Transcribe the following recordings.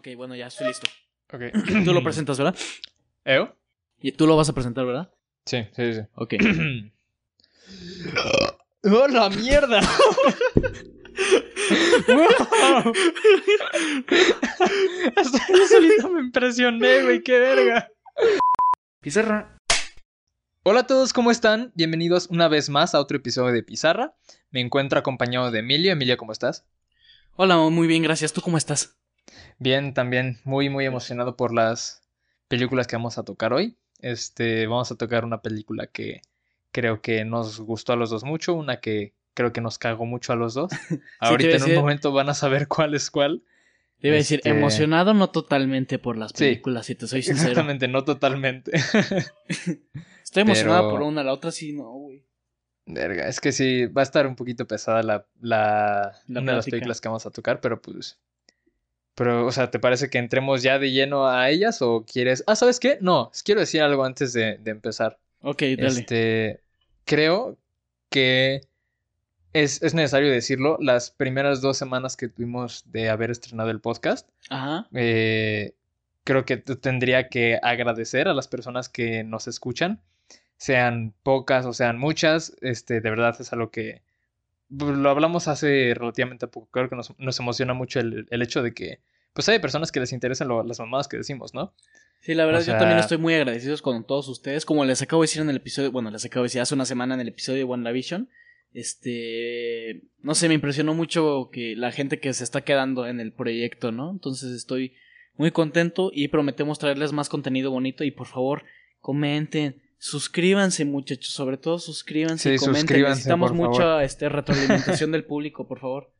Ok, bueno, ya estoy listo. Ok. Tú lo presentas, ¿verdad? ¿Eo? Y tú lo vas a presentar, ¿verdad? Sí, sí, sí. Ok. ¡Oh, la mierda! ¡Wow! Hasta yo solito me impresioné, güey, qué verga. Pizarra. Hola a todos, ¿cómo están? Bienvenidos una vez más a otro episodio de Pizarra. Me encuentro acompañado de Emilia. Emilia, ¿cómo estás? Hola, muy bien, gracias. ¿Tú cómo estás? Bien, también muy, muy emocionado por las películas que vamos a tocar hoy. Este, vamos a tocar una película que creo que nos gustó a los dos mucho, una que creo que nos cagó mucho a los dos. Ahorita en un momento van a saber cuál es cuál. Te iba a decir, Este- emocionado no totalmente por las Sí. películas, si te soy sincero. Exactamente, no totalmente. Estoy emocionada Pero- por una, la otra sí, no, güey. Verga, es que sí, va a estar un poquito pesada la, la, La una de las películas que vamos a tocar, pero pues... Pero, o sea, ¿te parece que entremos ya de lleno a ellas o quieres... Ah, ¿sabes qué? No, quiero decir algo antes de, de empezar. Ok, dale. Este, creo que es, es necesario decirlo, las primeras dos semanas que tuvimos de haber estrenado el podcast, Ajá. eh, creo que tendría que agradecer a las personas que nos escuchan, sean pocas o sean muchas, este, de verdad es algo que lo hablamos hace relativamente poco, creo que nos, nos emociona mucho el, el hecho de que, pues hay personas que les interesan lo- las mamadas que decimos, ¿no? Sí, la verdad, O yo también estoy muy agradecido con todos ustedes. Como les acabo de decir en el episodio, bueno, les acabo de decir hace una semana en el episodio de WandaVision, este, no sé, me impresionó mucho que la gente que se está quedando en el proyecto, ¿no? Entonces estoy muy contento y prometemos traerles más contenido bonito y por favor, comenten, suscríbanse muchachos, sobre todo suscríbanse y Sí, comenten. suscríbanse, Necesitamos por mucha este, retroalimentación del público, por favor.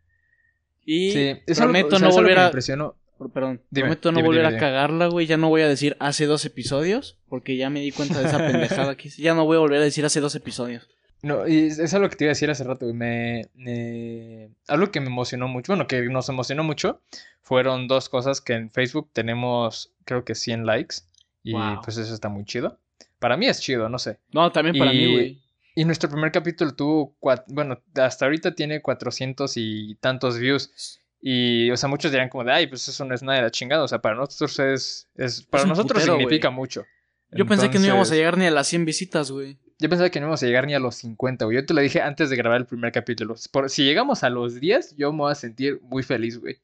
Y Sí, prometo no volver a... impresionó. Perdón, Dime, prometo no dime, volver dime, a cagarla, güey. Ya no voy a decir hace dos episodios, porque ya me di cuenta de esa pendejada que. Ya no voy a volver a decir hace dos episodios. No, y es es algo que te iba a decir hace rato, güey. Me, me- Algo que me emocionó mucho, bueno, que nos emocionó mucho, fueron dos cosas que en Facebook tenemos, creo que 100 likes, y Wow. pues eso está muy chido. Para mí es chido, no sé. No, también para Y- mí, güey. Y nuestro primer capítulo tuvo, bueno, hasta ahorita tiene 400 y tantos views. Y, o sea, muchos dirán como de, ay, pues eso no es nada de la chingada. O sea, para nosotros es, es para nosotros putero, significa mucho. Yo pensé que no íbamos a llegar ni a las 100 visitas, güey. yo pensaba que no íbamos a llegar ni a los 50, güey. Yo te lo dije antes de grabar el primer capítulo. Por- si llegamos a los 10, yo me voy a sentir muy feliz, güey.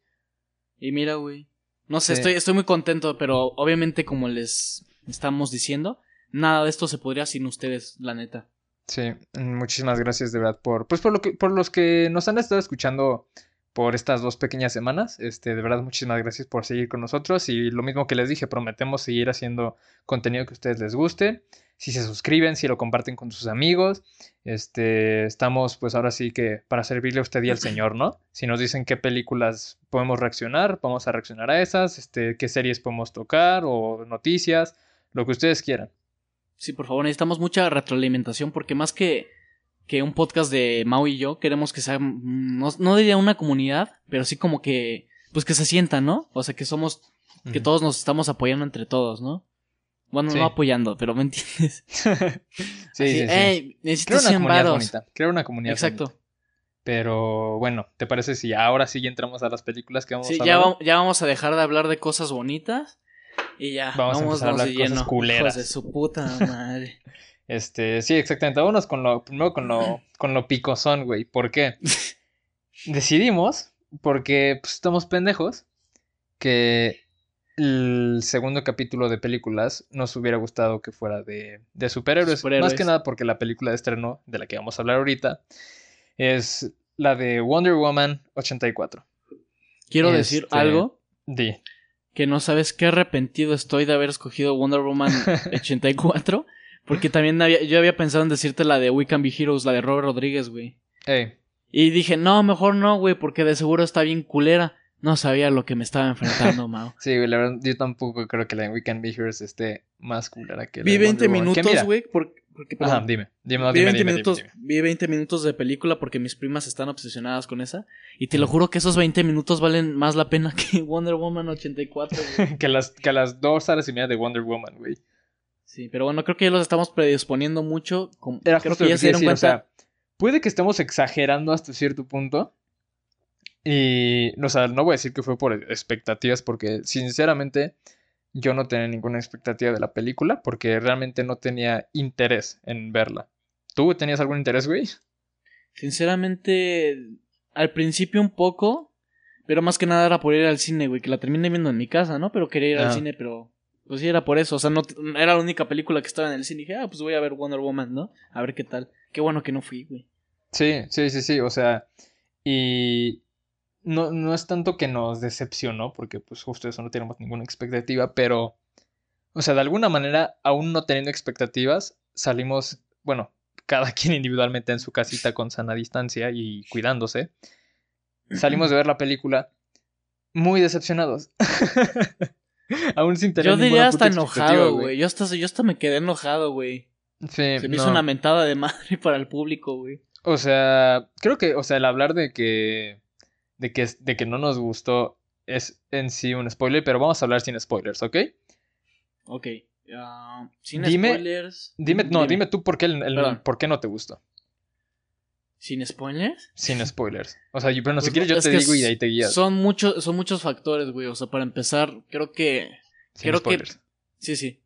Y mira, güey. No sé, Sí. estoy, estoy muy contento, pero obviamente, como les estamos diciendo, nada de esto se podría sin ustedes, la neta. Sí, muchísimas gracias de verdad por, pues por lo que, por los que nos han estado escuchando por estas dos pequeñas semanas. Este, de verdad, muchísimas gracias por seguir con nosotros. Y lo mismo que les dije, prometemos seguir haciendo contenido que a ustedes les guste. Si se suscriben, si lo comparten con sus amigos. Este, estamos, pues ahora sí que para servirle a usted y al Señor, ¿no? Si nos dicen qué películas podemos reaccionar, vamos a reaccionar a esas. Este, qué series podemos tocar o noticias, lo que ustedes quieran. Sí, por favor, necesitamos mucha retroalimentación porque más que, que un podcast de Mau y yo, queremos que sea, mm, no, no diría una comunidad, pero sí como que, pues que se sienta, ¿no? O sea, que somos, que todos nos estamos apoyando entre todos, ¿no? Bueno, Sí. no apoyando, pero ¿me entiendes? sí, Así, sí, sí. "Ey, necesito Creo una 100 comunidad varos". bonita. Creo una comunidad Exacto. bonita. Pero bueno, ¿te parece si ahora sí ya entramos a las películas que vamos Sí, a ya, va- ya vamos a dejar de hablar de cosas bonitas y ya, Vamos a vamos, empezar a hablar cosas lleno. culeras. Hijos de su puta madre. Este, sí, exactamente. Vámonos con lo, primero con lo, con lo picosón, güey. ¿Por qué? Decidimos, porque pues, estamos pendejos, que el segundo capítulo de películas nos hubiera gustado que fuera de, de superhéroes. Superhéroes. Más que nada porque la película de estreno, de la que vamos a hablar ahorita, es la de Wonder Woman 84. Quiero decir Este- algo Di. Que no sabes qué arrepentido estoy de haber escogido Wonder Woman 84. Porque también había, yo había pensado en decirte la de We Can Be Heroes, la de Robert Rodríguez, güey. Ey, Y dije, no, mejor no, güey, porque de seguro está bien culera. No sabía lo que me estaba enfrentando, Mao. Sí, güey, la verdad, yo tampoco creo que la de We Can Be Heroes esté más culera que la Vi de 20 Wonder Woman. Que minutos, güey, por- porque... Ajá, perdón. dime. Dime, no, vi, dime, 20 dime, dime, minutos, dime. vi 20 minutos de película porque mis primas están obsesionadas con esa. Y te lo juro que esos 20 minutos valen más la pena que Wonder Woman 84, güey. que, las, que las dos horas y media de Wonder Woman, güey. Sí, pero bueno, creo que ya los estamos predisponiendo mucho. Como- Era creo justo que ya se dieron decir, cuenta. o sea, puede que estemos exagerando hasta cierto punto. Y, o sea, no voy a decir que fue por expectativas, porque sinceramente yo no tenía ninguna expectativa de la película, porque realmente no tenía interés en verla. ¿Tú tenías algún interés, güey? Sinceramente, al principio un poco, pero más que nada era por ir al cine, güey, que la terminé viendo en mi casa, ¿no? Pero quería ir al Ah. cine, pero pues sí era por eso, o sea, no era la única película que estaba en el cine y dije, ah, pues voy a ver Wonder Woman, ¿no? A ver qué tal. Qué bueno que no fui, güey. Sí, sí, sí, sí, o sea, y no, no es tanto que nos decepcionó, porque pues justo eso no tenemos ninguna expectativa, pero, o sea, de alguna manera, aún no teniendo expectativas, salimos, bueno, cada quien individualmente en su casita con sana distancia y cuidándose, salimos de ver la película muy decepcionados. Aún sin tener Yo diría hasta enojado, güey. Yo hasta, yo hasta me quedé enojado, güey. Sí, Se me hizo una mentada de madre para el público, güey. O sea, creo que, o sea, el hablar de que, de que, de que no nos gustó es en sí un spoiler, pero vamos a hablar sin spoilers, ¿ok? Ok. ah, sin Dime- spoilers. Dime, no, dime, tú por qué, el- el- Perdón. por qué no te gustó. ¿Sin spoilers? Sin spoilers. O sea, yo- bueno, si Pues, quieres yo te que digo y de ahí te guías. Son muchos, son muchos factores, güey. O sea, para empezar, creo que. Sin creo que- spoilers. Sí, sí.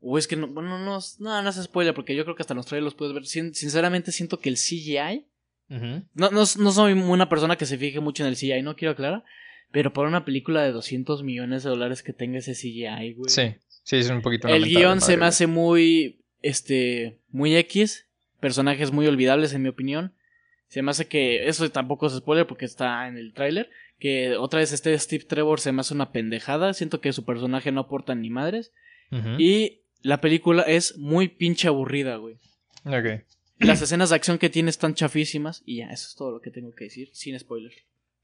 O es que no, bueno, no, no, no es spoiler, porque yo creo que hasta los trailers los puedes ver. Sin- sinceramente siento que el CGI. No, no, no soy una persona que se fije mucho en el CGI, no quiero aclarar. Pero para una película de 200 millones de dólares que tenga ese CGI, güey. Sí, sí, es un poquito El guion se me hace muy, este, muy X. Personajes muy olvidables, en mi opinión. Se me hace que, eso tampoco es spoiler porque está en el tráiler. Que otra vez este Steve Trevor se me hace una pendejada. Siento que su personaje no aporta ni madres. Y la película es muy pinche aburrida, güey. Ok. Las escenas de acción que tiene están chafísimas. Y ya, eso es todo lo que tengo que decir, sin spoiler.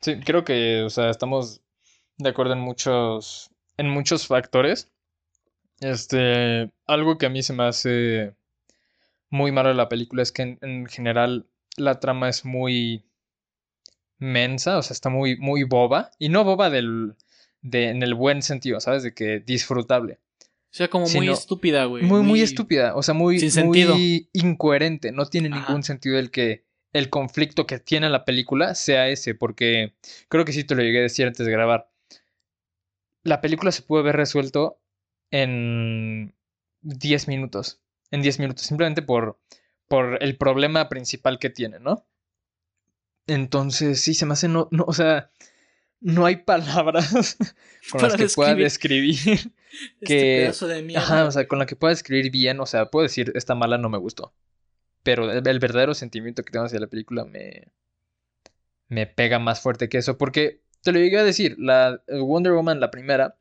Sí, creo que, o sea, estamos de acuerdo en muchos, en muchos factores. Este, algo que a mí se me hace muy malo de la película es que en, en general la trama es muy mensa, o sea, está muy, muy boba. Y no boba del, de, en el buen sentido, ¿sabes? De que disfrutable. O sea, como muy estúpida, güey. Muy, muy estúpida, o sea, muy, Sin sentido. muy incoherente. No tiene Ajá. ningún sentido el que el conflicto que tiene la película sea ese, porque creo que sí te lo llegué a decir antes de grabar. La película se puede haber resuelto en 10 minutos. En 10 minutos, simplemente por, por el problema principal que tiene, ¿no? Entonces, sí, se me hace no, no o sea, no hay palabras con las Para que pueda describir Este que- pedazo de mierda. Ajá, o sea, con la que pueda escribir bien, o sea, puedo decir, esta mala no me gustó. Pero el, el verdadero sentimiento que tengo hacia la película me, me pega más fuerte que eso. Porque te lo llegué a decir, la Wonder Woman, la primera,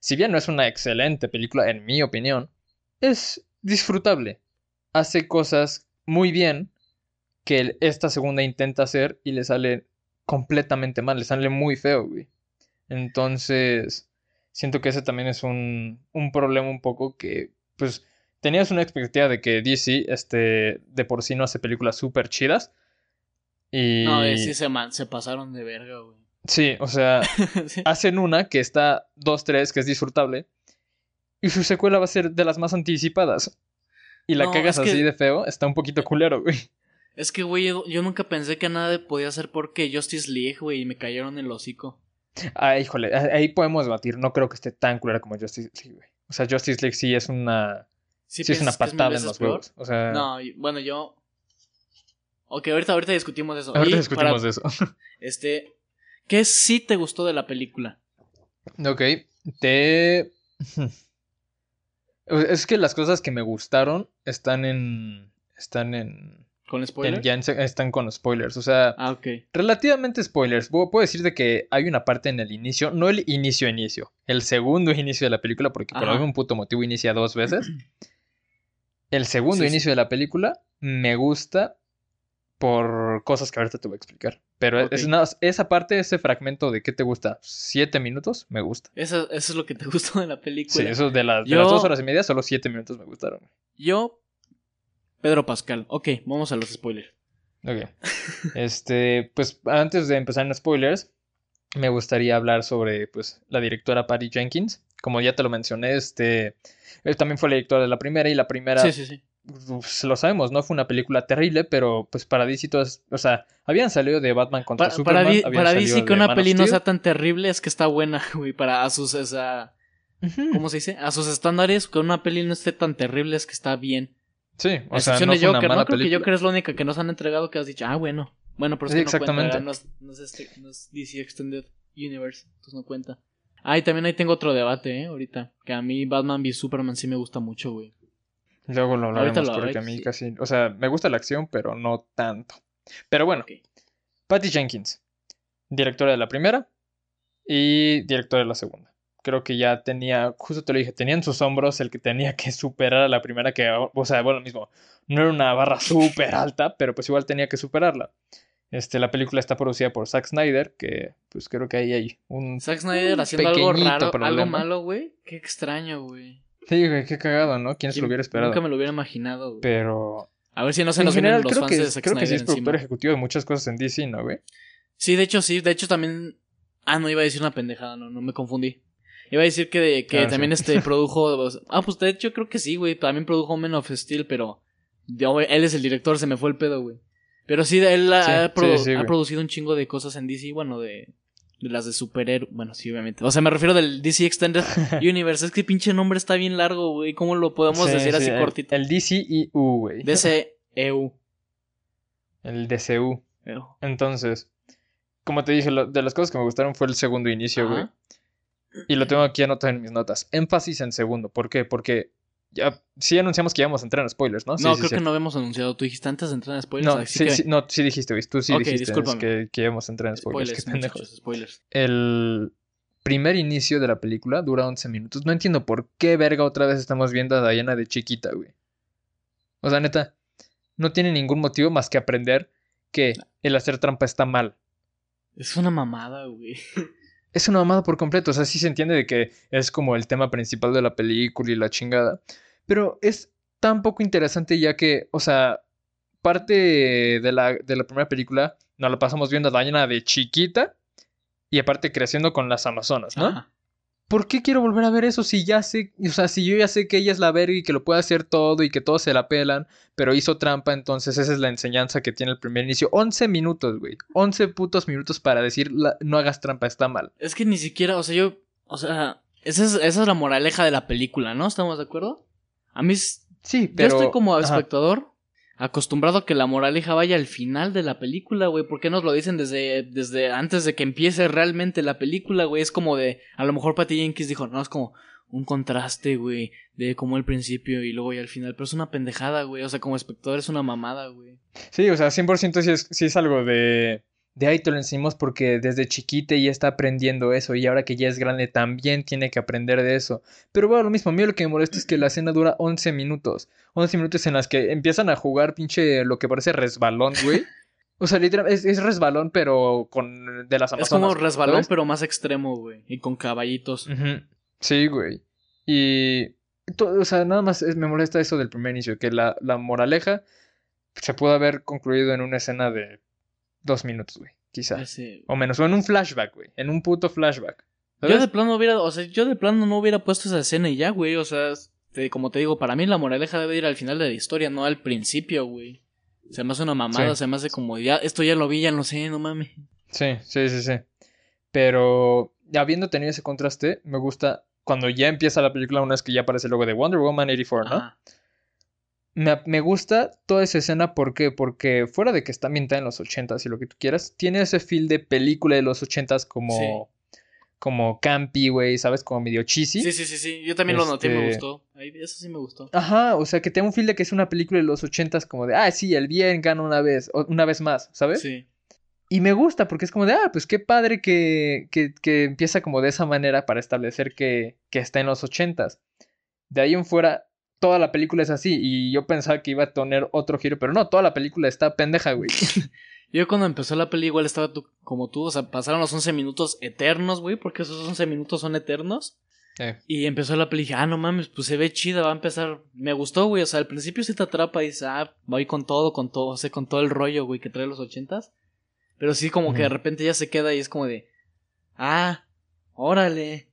si bien no es una excelente película, en mi opinión, es disfrutable. Hace cosas muy bien que esta segunda intenta hacer y le sale completamente mal, le sale muy feo, güey. Entonces, siento que ese también es un, un problema un poco que, pues, tenías una expectativa de que DC, este, de por sí no hace películas súper chidas. Y... No, eh, sí se, man- se pasaron de verga, güey. Sí, o sea, Sí. hacen una que está 2-3, que es disfrutable, y su secuela va a ser de las más anticipadas. Y la No, cagas es que- así de feo, está un poquito culero, güey. Es que, güey, yo, yo nunca pensé que nada podía ser porque Justice League, güey, y me cayeron el hocico. Ah, híjole, ah, ahí podemos debatir. No creo que esté tan culera como Justice League, güey. O sea, Justice League sí es una. ¿Sí, Sí, es una patada en los peor? huevos. O sea, No, bueno, yo... Ok, ahorita, ahorita discutimos eso. ahorita Y discutimos para- de eso. Este... ¿Qué sí te gustó de la película? ok, te. Es que las cosas que me gustaron están en. Están en. ¿Con spoilers? ya están con spoilers. O sea, Ah, ok. relativamente spoilers. Puedo decirte que hay una parte en el inicio, no el inicio inicio, el segundo inicio de la película, porque por Ajá. algún puto motivo inicia dos veces. El segundo Sí, sí. inicio de la película me gusta por cosas que ahorita te voy a explicar. Pero Ok. es esa parte, ese fragmento de qué te gusta, siete minutos, me gusta. Eso, eso es lo que te gustó de la Sí, película. eso de, de Yo- las dos horas y media, solo siete minutos me gustaron. Yo... Pedro Pascal. Ok, vamos a los spoilers. Ok. Este, pues antes de empezar en spoilers, me gustaría hablar sobre pues la directora Patty Jenkins. Como ya te lo mencioné, este, él también fue la directora de la primera y la primera Sí, sí, sí. pues, lo sabemos, no fue una película terrible, pero pues para DC todas, o sea, habían salido de Batman contra Para, Superman. para, Di- habían para salido DC que una Man peli no sea tan terrible es que está buena, güey. Para a sus, Ujú. ¿cómo se dice? A sus estándares, que una peli no esté tan terrible es que está bien. Sí, A o sea, no de fue una Joker, mala ¿no? Creo que. Joker es la única que nos han entregado que has dicho, ah, bueno. Bueno, pero es Sí, que no cuenta, exactamente. ¿verdad? no, es, no, es este- no es DC Extended Universe, entonces no cuenta. Ah, y también ahí tengo otro debate, ¿eh? Ahorita. Que a mí Batman v Superman sí me gusta mucho, güey. Luego lo hablaremos lo- porque a mí sí. casi, o sea, me gusta la acción, pero no tanto. Pero bueno. Patty Jenkins, directora de la primera y directora de la segunda. Creo que ya tenía, justo te lo dije, tenía en sus hombros el que tenía que superar a la primera, que, o sea, bueno, mismo, no era una barra súper alta, pero pues igual tenía que superarla. Este, la película está producida por Zack Snyder, que pues creo que ahí hay un... Zack Snyder un haciendo algo raro, algo problema. malo, güey. Qué extraño, güey. Sí, güey, qué cagado, ¿no? ¿Quién se lo hubiera esperado? Nunca me lo hubiera imaginado, güey. Pero... A ver si no se en nos general, vienen los creo fans que, de Zack creo que sí Snyder es productor encima. ejecutivo de muchas cosas en DC, ¿no, güey? Sí, de hecho sí. De hecho también... Ah, no, iba a decir una pendejada, no, no me confundí. Iba a decir que, de- que Ah, sí. también este produjo... Ah, pues de hecho creo que sí, güey. También produjo Men of Steel, pero... yo, él es el director, se me fue el pedo, güey. Pero sí, él ha, Sí, ha produ- sí, sí, ha güey. producido un chingo de cosas en DC, bueno, de... De las de superhéroes. Bueno, sí, obviamente. O sea, me refiero del DC Extended Universe. Es que pinche nombre está bien largo, güey. ¿Cómo lo podemos Sí, decir sí, así el- cortito? El DCEU, güey. DCEU. El DCU. Eu. Entonces, como te dije, lo- de las cosas que me gustaron fue el segundo inicio, güey. Y lo tengo aquí anotado en mis notas. Énfasis en segundo. ¿Por qué? Porque ya sí anunciamos que íbamos a entrar en spoilers, ¿no? No, sí, creo sí. que no habíamos anunciado. Tú dijiste antes de entrar en spoilers. No, así sí, que... sí, no, sí dijiste, güey. Tú sí dijiste que, que íbamos a entrar en spoilers. Spoilers, qué spoilers. El primer inicio de la película dura 11 minutos. No entiendo por qué verga otra vez estamos viendo a Diana de chiquita, güey. O sea, neta, no tiene ningún motivo más que aprender que el hacer trampa está mal. Es una mamada, güey. Es una mamada por completo. O sea, sí se entiende de que es como el tema principal de la película y la chingada. Pero es tan poco interesante ya que, o sea, parte de la, de la primera película nos la pasamos viendo a Diana de chiquita y aparte creciendo con las Amazonas, ¿no? ¿Por qué quiero volver a ver eso si ya sé, o sea, si yo ya sé que ella es la verga y que lo puede hacer todo y que todos se la pelan, pero hizo trampa, entonces esa es la enseñanza que tiene el primer inicio. 11 minutos, güey. 11 putos minutos para decir la- no hagas trampa, está mal. Es que ni siquiera, o sea, yo. O sea, esa es, esa es la moraleja de la película, ¿no? ¿Estamos de acuerdo? A mí. es- Sí, pero... yo estoy como Ajá. Acostumbrado a que la moraleja vaya al final de la película, güey. ¿Por qué nos lo dicen desde, desde antes de que empiece realmente la película, güey? Es como de. A lo mejor Patty Jenkins dijo, no, es como un contraste, güey, de como el principio y luego ya al final. Pero es una pendejada, güey. O sea, como espectador es una mamada, güey. Sí, o sea, 100% sí es, sí es algo de... De ahí te lo enseñamos porque desde chiquita ya está aprendiendo eso y ahora que ya es grande también tiene que aprender de eso. Pero bueno, lo mismo, a mí lo que me molesta es que la escena dura 11 minutos. 11 minutos en las que empiezan a jugar pinche lo que parece resbalón, güey. O sea, literal, es, es resbalón pero con de las Es Amazonas. como resbalón, ¿sabes? pero más extremo, güey. Y con caballitos. Sí, güey. Y, to- o sea, nada más es- me molesta eso del primer inicio, que la, la moraleja se pudo haber concluido en una escena de dos minutos, güey, quizá. Ese- O menos, o en un flashback, güey, en un puto flashback. Yo de plano hubiera, o sea, yo de plano no hubiera puesto esa escena y ya, güey. O sea, te- como te digo, para mí la moraleja debe ir al final de la historia, no al principio, güey. Se me hace una mamada, Sí. se me hace como, ya, esto ya lo vi, ya lo sé, no mames. Sí, sí, sí, sí. Pero habiendo tenido ese contraste, me gusta cuando ya empieza la película, una vez que ya aparece el logo de Wonder Woman 84, ¿no? Ajá. Me, me gusta toda esa escena, ¿por qué? Porque fuera de que está ambientada en los 80s y lo que tú quieras, tiene ese feel de película de los 80s como, como campy, güey, ¿sabes? Como medio cheesy. Sí, sí, sí, sí. Yo también lo noté, me Este- gustó. Eso sí me gustó. Ajá, o sea, que tenga un feel de que es una película de los 80s como de, ah, sí, el bien gana una vez, o- una vez más, ¿sabes? Sí. Y me gusta porque es como de, ah, pues qué padre que, que, que empieza como de esa manera para establecer que, que está en los ochentas. De ahí en fuera, toda la película es así. Y yo pensaba que iba a tener otro giro, pero no, toda la película está pendeja, güey. Yo cuando empezó la peli igual estaba tú, como tú, o sea, pasaron los 11 minutos eternos, güey, porque esos 11 minutos son eternos. Eh, Y empezó la peli y dije, ah, no mames, pues se ve chida, va a empezar. Me gustó, güey, o sea, al principio sí te atrapa y dices, ah, voy con todo, con todo, o sea, con todo el rollo, güey, que trae los ochentas. Pero sí como que de repente ya se queda y es como de, ah, órale.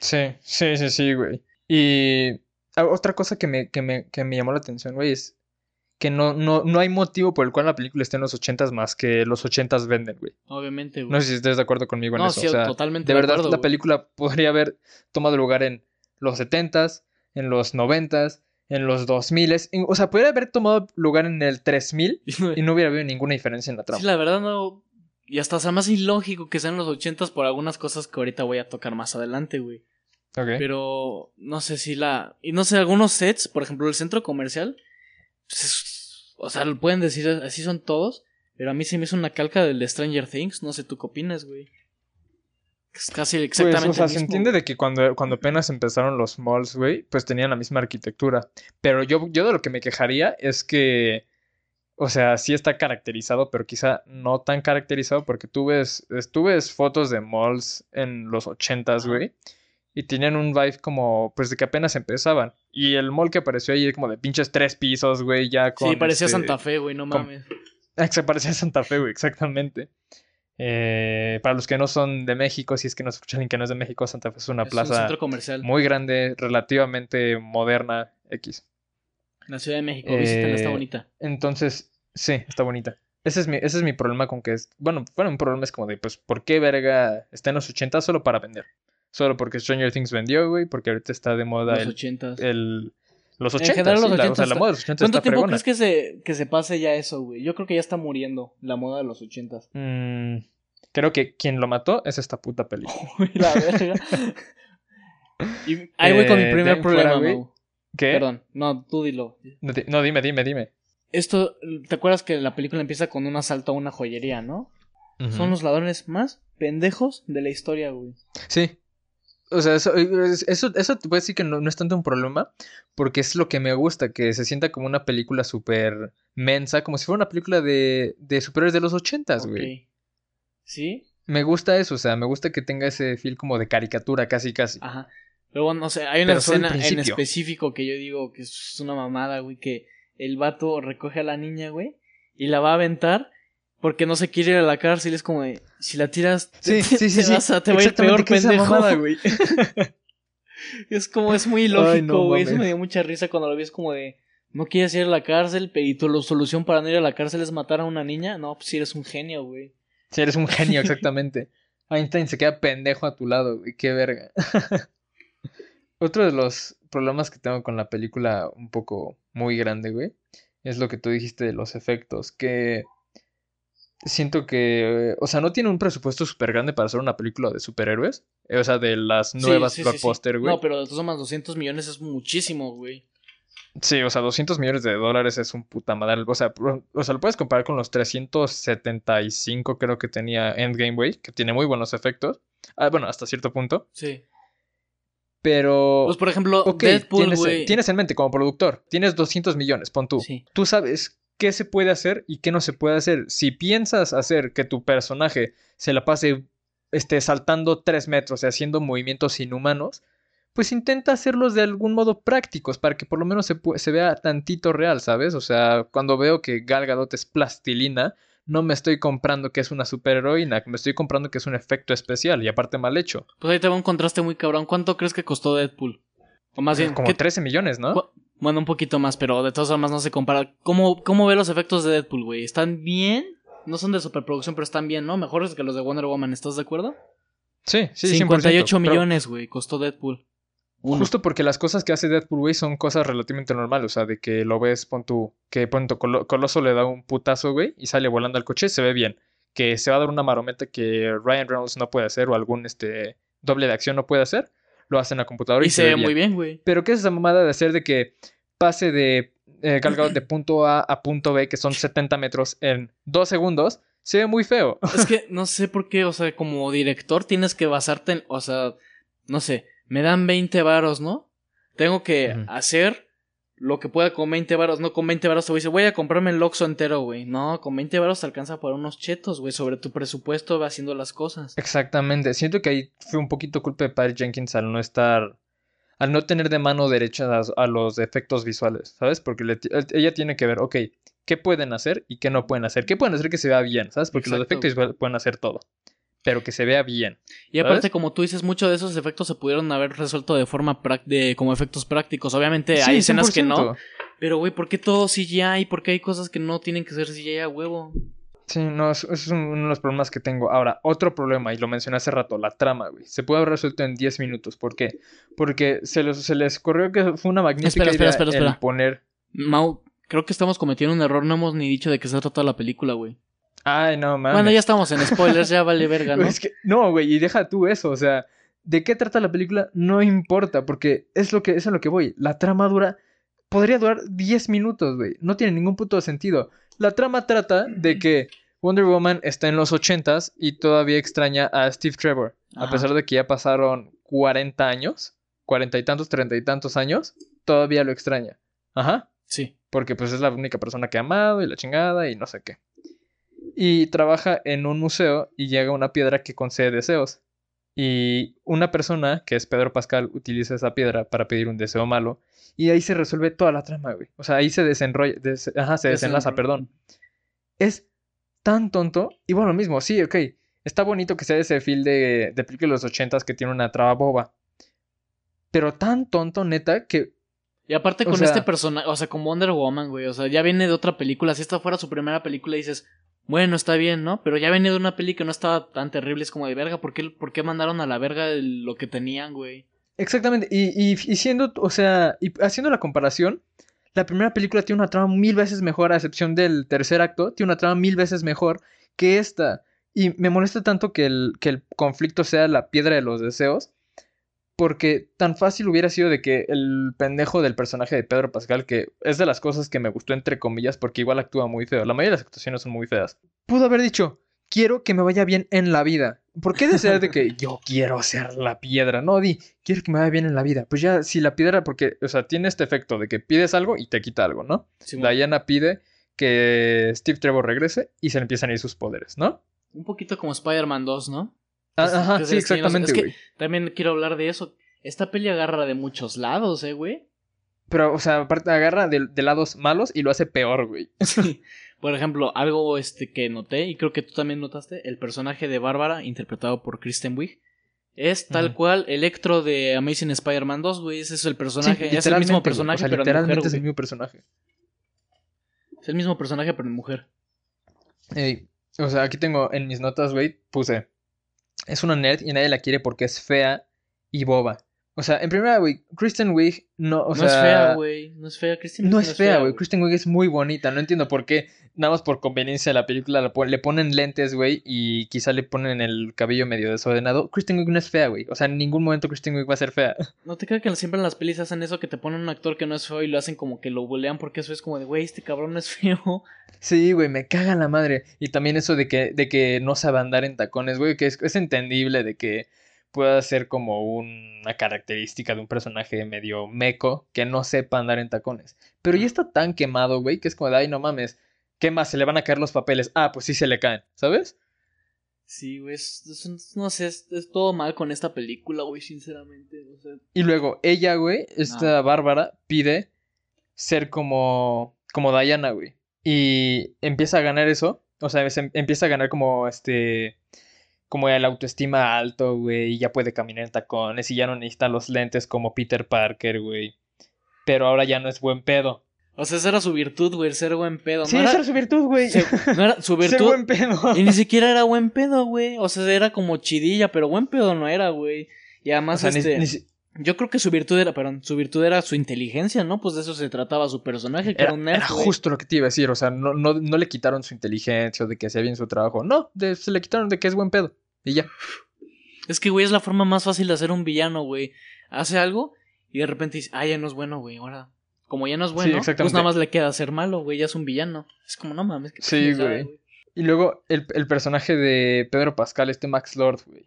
Sí, sí, sí, sí, güey. Y otra cosa que me, que me, que me llamó la atención, güey, es que no, no, no hay motivo por el cual la película esté en los ochentas más que los ochentas venden, güey. Obviamente, güey. No sé si estés de acuerdo conmigo en No, eso. sí, o sea, totalmente de de verdad, acuerdo, la güey. película podría haber tomado lugar en los setentas, en los noventas, en los dos miles. O sea, podría haber tomado lugar en el 3000 y no hubiera habido ninguna diferencia en la trama. Sí, la verdad no. Y hasta o sea más ilógico que sean los ochentas por algunas cosas que ahorita voy a tocar más adelante, güey. Pero no sé si la. Y no sé, algunos sets, por ejemplo, el centro comercial. pues, es- o sea, lo pueden decir así son todos. Pero a mí se me hizo una calca del de Stranger Things. No sé, ¿tú qué opinas, güey? Es casi exactamente. Pues, o sea, el se entiende de que cuando, cuando apenas empezaron los malls, güey, pues tenían la misma arquitectura. Pero yo, yo de lo que me quejaría es que, o sea, sí está caracterizado, pero quizá no tan caracterizado porque tú ves, es- tú ves fotos de malls en los ochentas, güey, y tenían un vibe como, pues de que apenas empezaban. Y el mall que apareció ahí como de pinches tres pisos, güey, ya con... Sí, parecía este, Santa Fe, güey, no con- mames. Se parecía Santa Fe, güey, exactamente. Eh, para los que no son de México, si es que nos escuchan que no es de México, Santa Fe es una es un plaza centro comercial. muy grande, relativamente moderna, X. La Ciudad de México, visiten, está Eh, bonita. Entonces, sí, está bonita. Ese es mi, ese es mi problema con que es. Bueno, bueno, un problema es como de, pues, ¿por qué verga está en los 80 solo para vender? Solo porque Stranger Things vendió, güey, porque ahorita está de moda Los el, ochentas. el- los En 80. general, los sí, la, o 80 sea, la está- moda de los 80 ¿Cuánto está tiempo fregona. crees que se, que se pase ya eso, güey? Yo creo que ya está muriendo la moda de los ochentas. Mm, creo que quien lo mató es esta puta película. Uy, la verga. Y ahí voy con mi Eh, primer problema, fuera, güey. ¿Qué? Perdón, no, tú dilo. No, di- no, dime, dime, dime. Esto, ¿te acuerdas que la película empieza con un asalto a una joyería, no? Son los ladrones más pendejos de la historia, güey. Sí. O sea, eso, eso, eso te puedo decir que no, no es tanto un problema, porque es lo que me gusta, que se sienta como una película súper mensa, como si fuera una película de, de superhéroes de los ochentas, güey. ¿Sí? Me gusta eso, o sea, me gusta que tenga ese feel como de caricatura, casi, casi. Ajá. Luego, no sé, hay una Pero escena en específico que yo digo que es una mamada, güey, que el vato recoge a la niña, güey, y la va a aventar porque no se quiere ir a la cárcel. Es como de, si la tiras, te, Sí, sí, te vas a- te va a ir peor, mamada, güey. Es como, es muy ilógico, no güey. Eso me dio mucha risa cuando lo vi. Es como de, no quieres ir a la cárcel, y tu solución para no ir a la cárcel es matar a una niña. No, pues si eres un genio, güey. Sí, eres un genio, exactamente. Einstein se queda pendejo a tu lado, güey, qué verga. Otro de los problemas que tengo con la película, un poco muy grande, güey, es lo que tú dijiste de los efectos, que siento que, o sea, no tiene un presupuesto súper grande para hacer una película de superhéroes, eh, o sea, de las nuevas sí, sí, blockbuster, güey. No, pero de todas formas, 200 millones es muchísimo, güey. Sí, o sea, 200 millones de dólares es un puta madre. O sea, o sea, lo puedes comparar con los 375 creo que tenía Endgame, güey, que tiene muy buenos efectos. Ah, bueno, hasta cierto punto. Sí. Pero... Pues por ejemplo, ok, Deadpool, tienes, tienes en mente como productor, tienes 200 millones, pon tú. Sí. Tú sabes qué se puede hacer y qué no se puede hacer. Si piensas hacer que tu personaje se la pase este, saltando 3 metros y haciendo movimientos inhumanos, pues intenta hacerlos de algún modo prácticos para que por lo menos se, vea tantito real, ¿sabes? O sea, cuando veo que Gal Gadot es plastilina, no me estoy comprando que es una superheroína, me estoy comprando que es un efecto especial y aparte mal hecho. Pues ahí te va un contraste muy cabrón. ¿Cuánto crees que costó Deadpool? O más bien, Como ¿qué- 13 millones, ¿no? Bueno, un poquito más, pero de todas formas no se compara. ¿Cómo, cómo ve los efectos de Deadpool, güey? ¿Están bien? No son de superproducción, pero están bien, ¿no? Mejores que los de Wonder Woman, ¿estás de acuerdo? Sí, sí, 58 100%, pero- millones, güey, costó Deadpool. Uno. Justo porque las cosas que hace Deadpool, güey, son cosas relativamente normales. O sea, de que lo ves, pon tu, que pon tu Colo- Coloso le da un putazo, güey, y sale volando al coche, se ve bien. Que se va a dar una marometa que Ryan Reynolds no puede hacer o algún este doble de acción no puede hacer, lo hace en la computadora y, Y se ve muy bien, güey. Pero ¿qué es esa mamada de hacer de que pase de eh, Gal Gadot de punto A a punto B, que son 70 metros, en dos segundos? Se ve muy feo. Es que no sé por qué, o sea, como director tienes que basarte en, o sea, no sé, me dan 20 varos, ¿no? Tengo que hacer lo que pueda con 20 varos, no con 20 varos a decir, voy a comprarme el Oxxo entero, güey. No, con 20 varos te alcanza para unos chetos, güey, sobre tu presupuesto va haciendo las cosas. Exactamente. Siento que ahí fue un poquito culpa de Patty Jenkins al no estar. Al no tener de mano derecha a, a los efectos visuales, ¿sabes? Porque le ella tiene que ver, ok, ¿qué pueden hacer y qué no pueden hacer? ¿Qué pueden hacer que se vea bien, ¿sabes? Porque los efectos visuales pueden hacer todo. Pero que se vea bien. Y aparte, ¿Sabes? como tú dices, muchos de esos efectos se pudieron haber resuelto de forma de como efectos prácticos. Obviamente Sí, hay escenas que 100%. no. Pero, güey, ¿por qué todo CGI? ¿Por qué hay cosas que no tienen que ser CGI a huevo? Sí, no, eso es un- uno de los problemas que tengo. Ahora, otro problema, y lo mencioné hace rato, la trama, güey. Se puede haber resuelto en 10 minutos. ¿Por qué? Porque se les, se les corrió que fue una magnífica Espera, espera, idea espera, espera. el poner... Mau, creo que estamos cometiendo un error. No hemos ni dicho de qué se trata la película, güey. Ay, no, mames. Bueno, ya estamos en spoilers, ya vale verga, ¿no? Es que, no, güey, y deja tú eso, o sea, ¿de qué trata la película? No importa, porque es lo que es a lo que voy. La trama dura, podría durar 10 minutos, güey. No tiene ningún puto sentido. La trama trata de que Wonder Woman está en los 80s y todavía extraña a Steve Trevor, a pesar de que ya pasaron 40 años, cuarenta y tantos, treinta y tantos años, todavía lo extraña. Ajá Sí. porque pues es la única persona que ha amado y la chingada y no sé qué. Y trabaja en un museo y llega una piedra que concede deseos. Y una persona, que es Pedro Pascal, utiliza esa piedra para pedir un deseo malo. Y ahí se resuelve toda la trama, güey. O sea, ahí se desenrolla, des- ajá, se desenlaza, perdón. Es tan tonto. Y bueno, lo mismo, sí, ok. Está bonito que sea ese feel de, de película de los ochentas que tiene una traba boba. Pero tan tonto, neta, que Y aparte O con sea- este personaje, o sea, con Wonder Woman, güey, o sea, ya viene de otra película. Si esta fuera su primera película, dices, bueno, está bien, ¿no? Pero ya viene de una peli que no estaba tan terrible, es como de verga, ¿por qué, por qué mandaron a la verga lo que tenían, güey? Exactamente, y, y, y siendo, o sea, y haciendo la comparación, la primera película tiene una trama mil veces mejor, a excepción del tercer acto, tiene una trama mil veces mejor que esta. Y me molesta tanto que el, que el conflicto sea la piedra de los deseos, porque tan fácil hubiera sido de que el pendejo del personaje de Pedro Pascal, que es de las cosas que me gustó entre comillas, porque igual actúa muy feo, la mayoría de las actuaciones son muy feas, pudo haber dicho, quiero que me vaya bien en la vida. ¿Por qué desear de que yo quiero ser la piedra? No, di, quiero que me vaya bien en la vida. Pues ya, si la piedra, porque, o sea, tiene este efecto de que pides algo y te quita algo, ¿no? Sí, Diana pide que Steve Trevor regrese y se le empiezan a ir sus poderes, ¿no? un poquito como Spider-Man 2, ¿no? Ajá, sí, exactamente, es que- güey. También quiero hablar de eso. Esta peli agarra de muchos lados, ¿eh, güey? Pero, o sea, aparte agarra de, de lados malos y lo hace peor, güey. Sí. Por ejemplo, algo este que noté, y creo que tú también notaste, el personaje de Bárbara, interpretado por Kristen Wiig, es tal cual Electro de Amazing Spider-Man 2, güey. Ese es el Sí, personaje, es el mismo personaje, O sea, pero en literalmente mujer, es el mismo personaje. Es el mismo personaje, pero en mujer. Ey, o sea, aquí tengo en mis notas, güey, puse. Es una nerd y nadie la quiere porque es fea y boba. O sea, en primera, güey, Kristen Wiig no, o no sea, es fea, güey. No es fea, Kristen. No Wiig es fea, güey. Kristen Wiig es muy bonita. No entiendo por qué. Nada más por conveniencia de la película la pon- le ponen lentes, güey, y quizá le ponen el cabello medio desordenado. Kristen Wiig no es fea, güey. O sea, en ningún momento Kristen Wiig va a ser fea. No te creas que siempre en las pelis hacen eso, que te ponen un actor que no es feo y lo hacen como que lo bulean porque eso es como de, güey, este cabrón no es feo. Sí, güey, me caga la madre. Y también eso de que, de que no sabe andar en tacones, güey, que es, es entendible de que pueda ser como una característica de un personaje medio meco que no sepa andar en tacones. Pero ya está tan quemado, güey, que es como de, ay, no mames, ¿qué más? ¿Se le van a caer los papeles? Ah, pues sí se le caen, ¿sabes? Sí, güey, es- es- no sé, es, es todo mal con esta película, güey, sinceramente. Y luego ella, güey, esta Bárbara, pide ser como, como Diana, güey. Y empieza a ganar eso. O sea, se em- empieza a ganar como este. Como el autoestima alto, güey. Y ya puede caminar en tacones. Y ya no necesita los lentes como Peter Parker, güey. Pero ahora ya no es buen pedo. O sea, esa era su virtud, güey, ser buen pedo. Sí, no esa era, era su virtud, güey. se- no era su Ser virtud. buen pedo. Y ni siquiera era buen pedo, güey. O sea, era como chidilla, pero buen pedo no era, güey. Y O además, sea, este. ni Yo creo que su virtud era, perdón, su virtud era su inteligencia, ¿no? Pues de eso se trataba su personaje, que era, Era, un nerd, era güey. justo lo que te iba a decir. O sea, no, no, no le quitaron su inteligencia o de que hacía bien su trabajo. No, de- se le quitaron de que es buen pedo. Y ya. Es que, güey, es la forma más fácil de hacer un villano, güey. Hace algo y de repente dice, ah, ya no es bueno, güey. Ahora, como ya no es bueno, pues nada más le queda ser malo, güey. Ya es un villano. Es como, no mames. qué Sí, güey. Y luego el, el personaje de Pedro Pascal, este Max Lord, güey.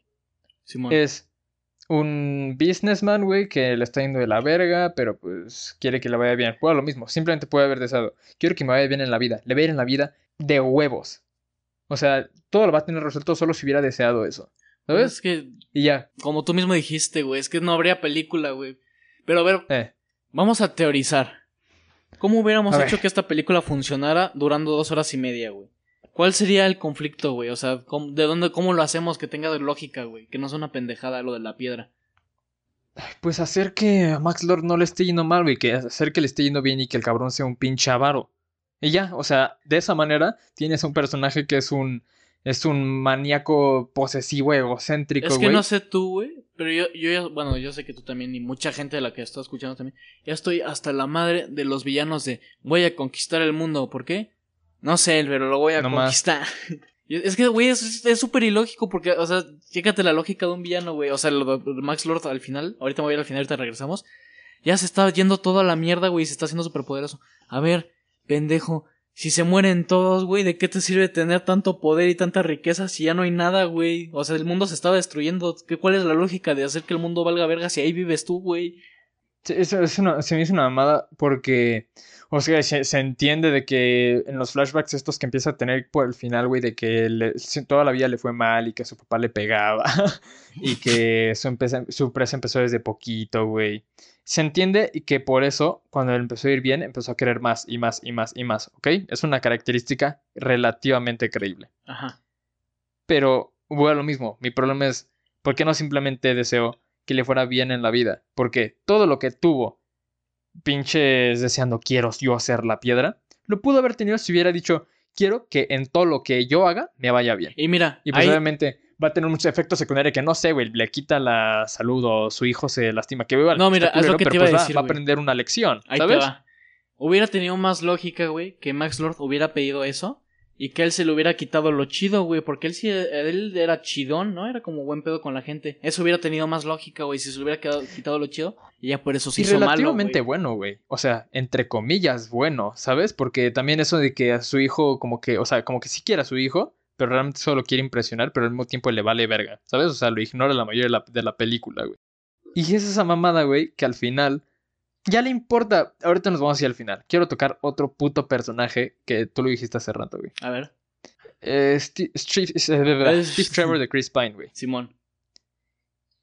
Simón. Es un businessman, güey, que le está yendo de la verga, pero pues quiere que le vaya bien. Bueno, lo mismo, simplemente puede haber deseado. Quiero que me vaya bien en la vida. Le va a ir en la vida de huevos. O sea, todo lo va a tener resuelto solo si hubiera deseado eso. ¿Sabes? Es que, Y ya. como tú mismo dijiste, güey, es que no habría película, güey. Pero a ver, Eh. vamos a teorizar. ¿Cómo hubiéramos A hecho ver. que esta película funcionara durando dos horas y media, güey? ¿Cuál sería el conflicto, güey? O sea, ¿cómo- ¿de dónde, cómo lo hacemos que tenga lógica, güey? Que no sea una pendejada lo de la piedra. Pues hacer que a Max Lord no le esté yendo mal, güey, que hacer que le esté yendo bien y que el cabrón sea un pinche avaro. Y ya, o sea, de esa manera tienes un personaje que es un es un maníaco posesivo, egocéntrico, Es que güey. no sé tú, güey, pero yo, yo ya, bueno, yo sé que tú también y mucha gente de la que está escuchando también, ya estoy hasta la madre de los villanos de voy a conquistar el mundo, ¿por qué? No sé, pero lo voy a No más. conquistar. Y es que, güey, es súper ilógico porque, o sea, fíjate la lógica de un villano, güey. O sea, lo de Max Lord al final, ahorita me voy a ir al final, ahorita regresamos. Ya se está yendo todo a la mierda, güey, se está haciendo súper poderoso. A ver, pendejo, si se mueren todos, güey, ¿de qué te sirve tener tanto poder y tanta riqueza si ya no hay nada, güey? O sea, el mundo se estaba destruyendo. ¿Qué, ¿Cuál es la lógica de hacer que el mundo valga verga si ahí vives tú, güey? Eso es una, se me hizo una mamada porque, o sea, se, se entiende de que en los flashbacks estos que empieza a tener por el final, güey, de que le- toda la vida le fue mal y que su papá le pegaba y que su, empeza- su empresa empezó desde poquito, güey. Se entiende y que por eso, cuando él empezó a ir bien, empezó a querer más y más y más y más, ¿ok? Es una característica relativamente creíble. Ajá. Pero, a lo mismo, mi problema es, ¿por qué no simplemente deseo que le fuera bien en la vida? Porque todo lo que tuvo, pinches deseando quiero yo hacer la piedra, lo pudo haber tenido si hubiera dicho, quiero que en todo lo que yo haga me vaya bien. Y mira, Y pues ahí- obviamente va a tener muchos efectos secundarios que no sé, güey, le quita la salud o su hijo se lastima, que igual, No, mira, es lo que te iba a pues va- decir, va a güey. aprender una lección, Ahí ¿sabes? te va. Hubiera tenido más lógica, güey, que Max Lord hubiera pedido eso y que él se le hubiera quitado lo chido, güey, porque él sí, él era chidón, ¿no? Era como buen pedo con la gente. Eso hubiera tenido más lógica, güey, si se le hubiera quedado- quitado lo chido y ya por eso se Y hizo malo, relativamente güey. bueno, güey. O sea, entre comillas, bueno, ¿sabes? Porque también eso de que a su hijo, como que, o sea, como que sí quiere a su hijo, pero realmente solo quiere impresionar, pero al mismo tiempo le vale verga, ¿sabes? O sea, lo ignora la mayoría de la, de la película, güey. Y es esa mamada, güey, que al final ya le importa. Ahorita nos vamos hacia el final. Quiero tocar otro puto personaje que tú lo dijiste hace rato, güey. A ver, Eh, Steve, Steve- eh, Steve Trevor de Chris Pine, güey. Simón.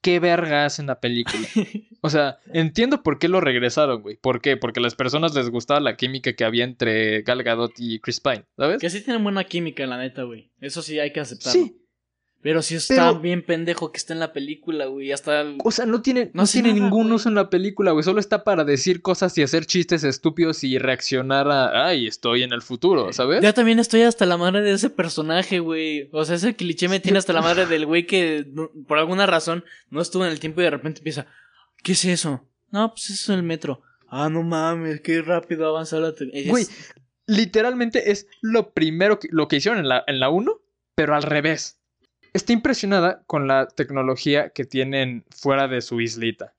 ¿Qué verga hace en la película? O sea, entiendo por qué lo regresaron, güey. ¿Por qué? Porque a las personas les gustaba la química que había entre Gal Gadot y Chris Pine, ¿sabes? que sí tienen buena química, la neta, güey. Eso sí hay que aceptarlo. Sí. Pero sí está Pero- bien pendejo que está en la película, güey. Hasta el- O sea, no tiene, No tiene nada, ningún güey. uso en la película, güey. Solo está para decir cosas y hacer chistes estúpidos y reaccionar a, ay, estoy en el futuro, ¿sabes? Ya también estoy hasta la madre de ese personaje, güey. O sea, ese cliché me tiene hasta la madre del güey que por alguna razón no estuvo en el tiempo y de repente empieza. ¿Qué es eso? No, pues eso es el metro. Ah, no mames, qué rápido avanza la es- Güey, literalmente es lo primero que, lo que hicieron en la, en la 1, pero al revés. Está impresionada con la tecnología que tienen fuera de su islita.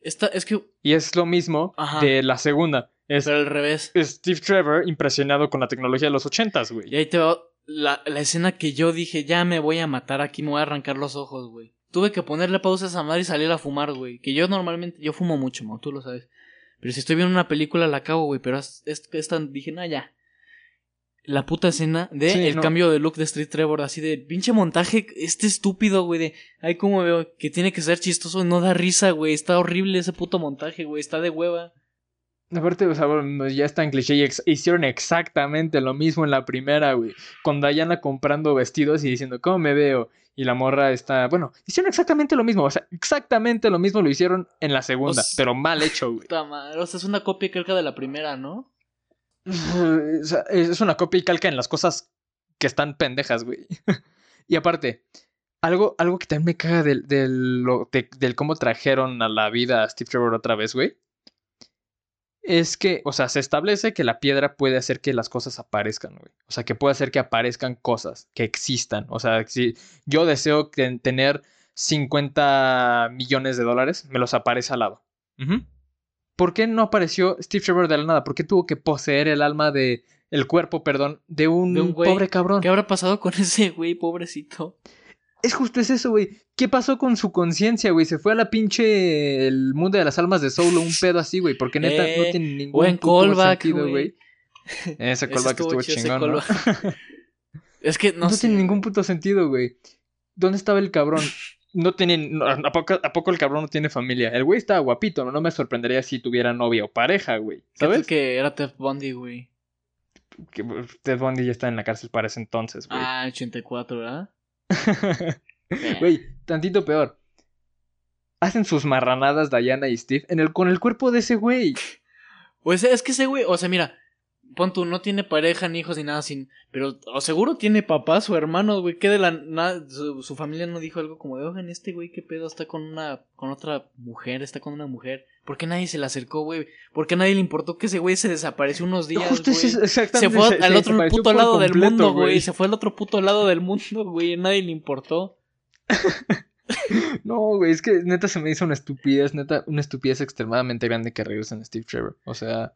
Esta, es que. Y es lo mismo Ajá. de la segunda. Es Pero al revés. Steve Trevor impresionado con la tecnología de los ochentas, Y güey. ahí te va la, la escena que yo dije, ya me voy a matar aquí, me voy a arrancar los ojos, güey. Tuve que ponerle pausa a esa madre y salir a fumar, güey. Que yo normalmente, yo fumo mucho, mo, tú lo sabes. Pero si estoy viendo una película la acabo, güey. Pero es- es- esta dije, no, ya. La puta escena de Sí, el no. cambio de look de Street Trevor, así de pinche montaje, este estúpido, güey, de, ay, como veo, que tiene que ser chistoso, no da risa, güey, está horrible ese puto montaje, güey, está de hueva. Aparte, o sea, bueno, ya está en cliché y ex- hicieron exactamente lo mismo en la primera, güey. Con Diana comprando vestidos y diciendo, ¿cómo me veo? Y la morra está, bueno, hicieron exactamente lo mismo, o sea, exactamente lo mismo lo hicieron en la segunda, O sea- pero mal hecho, güey. Puta madre, o sea, es una copia calca de la primera, ¿no? Es una copia y calca en las cosas que están pendejas, güey. y aparte, algo, algo que también me caga del, del, del cómo trajeron a la vida a Steve Trevor otra vez, güey. Es que, o sea, se establece que la piedra puede hacer que las cosas aparezcan, güey. O sea, que puede hacer que aparezcan cosas, que existan. O sea, si yo deseo tener 50 millones de dólares, me los aparece al lado. Ujú. ¿Por qué no apareció Steve Trevor de la nada? ¿Por qué tuvo que poseer el alma de. el cuerpo, perdón, de un, De un güey. pobre cabrón? ¿Qué habrá pasado con ese güey, pobrecito? Es justo es eso, güey. ¿Qué pasó con su conciencia, güey? Se fue a la pinche. el mundo de las almas de Solo, un pedo así, güey. Porque neta Eh, no tiene ningún buen callback, sentido, güey. güey. Ese callback estuvo ese chingón, es que no, No, sé. tiene ningún puto sentido, güey. ¿Dónde estaba el cabrón? No tiene. no, ¿a, poco, ¿A poco el cabrón no tiene familia? El güey estaba guapito, ¿no? No me sorprendería si tuviera novia o pareja, güey. ¿Qué tal ¿Sabes? que era Ted Bundy, güey? que Ted Bundy ya está en la cárcel para ese entonces, güey. Ah, 84, ¿verdad? Güey, tantito peor. Hacen sus marranadas Diana y Steve en el, con el cuerpo de ese güey. Sea, es que ese güey, o sea, mira, pon tú, no tiene pareja, ni hijos, ni nada sin. Pero o seguro tiene papás o hermanos, güey. Que de la nada. Su, su familia no dijo algo como de, oigan, este güey, qué pedo, está con una. con otra mujer, está con una mujer. ¿Por qué nadie se le acercó, güey? ¿Por qué nadie le importó que ese güey se desapareció unos días, Justo güey? exactamente, Se fue se- al otro puto lado del mundo, güey. Se fue al otro puto lado del mundo, güey. Nadie le importó. No, güey, es que neta se me hizo una estupidez, neta, una estupidez extremadamente grande que regresen a Steve Trevor. O sea,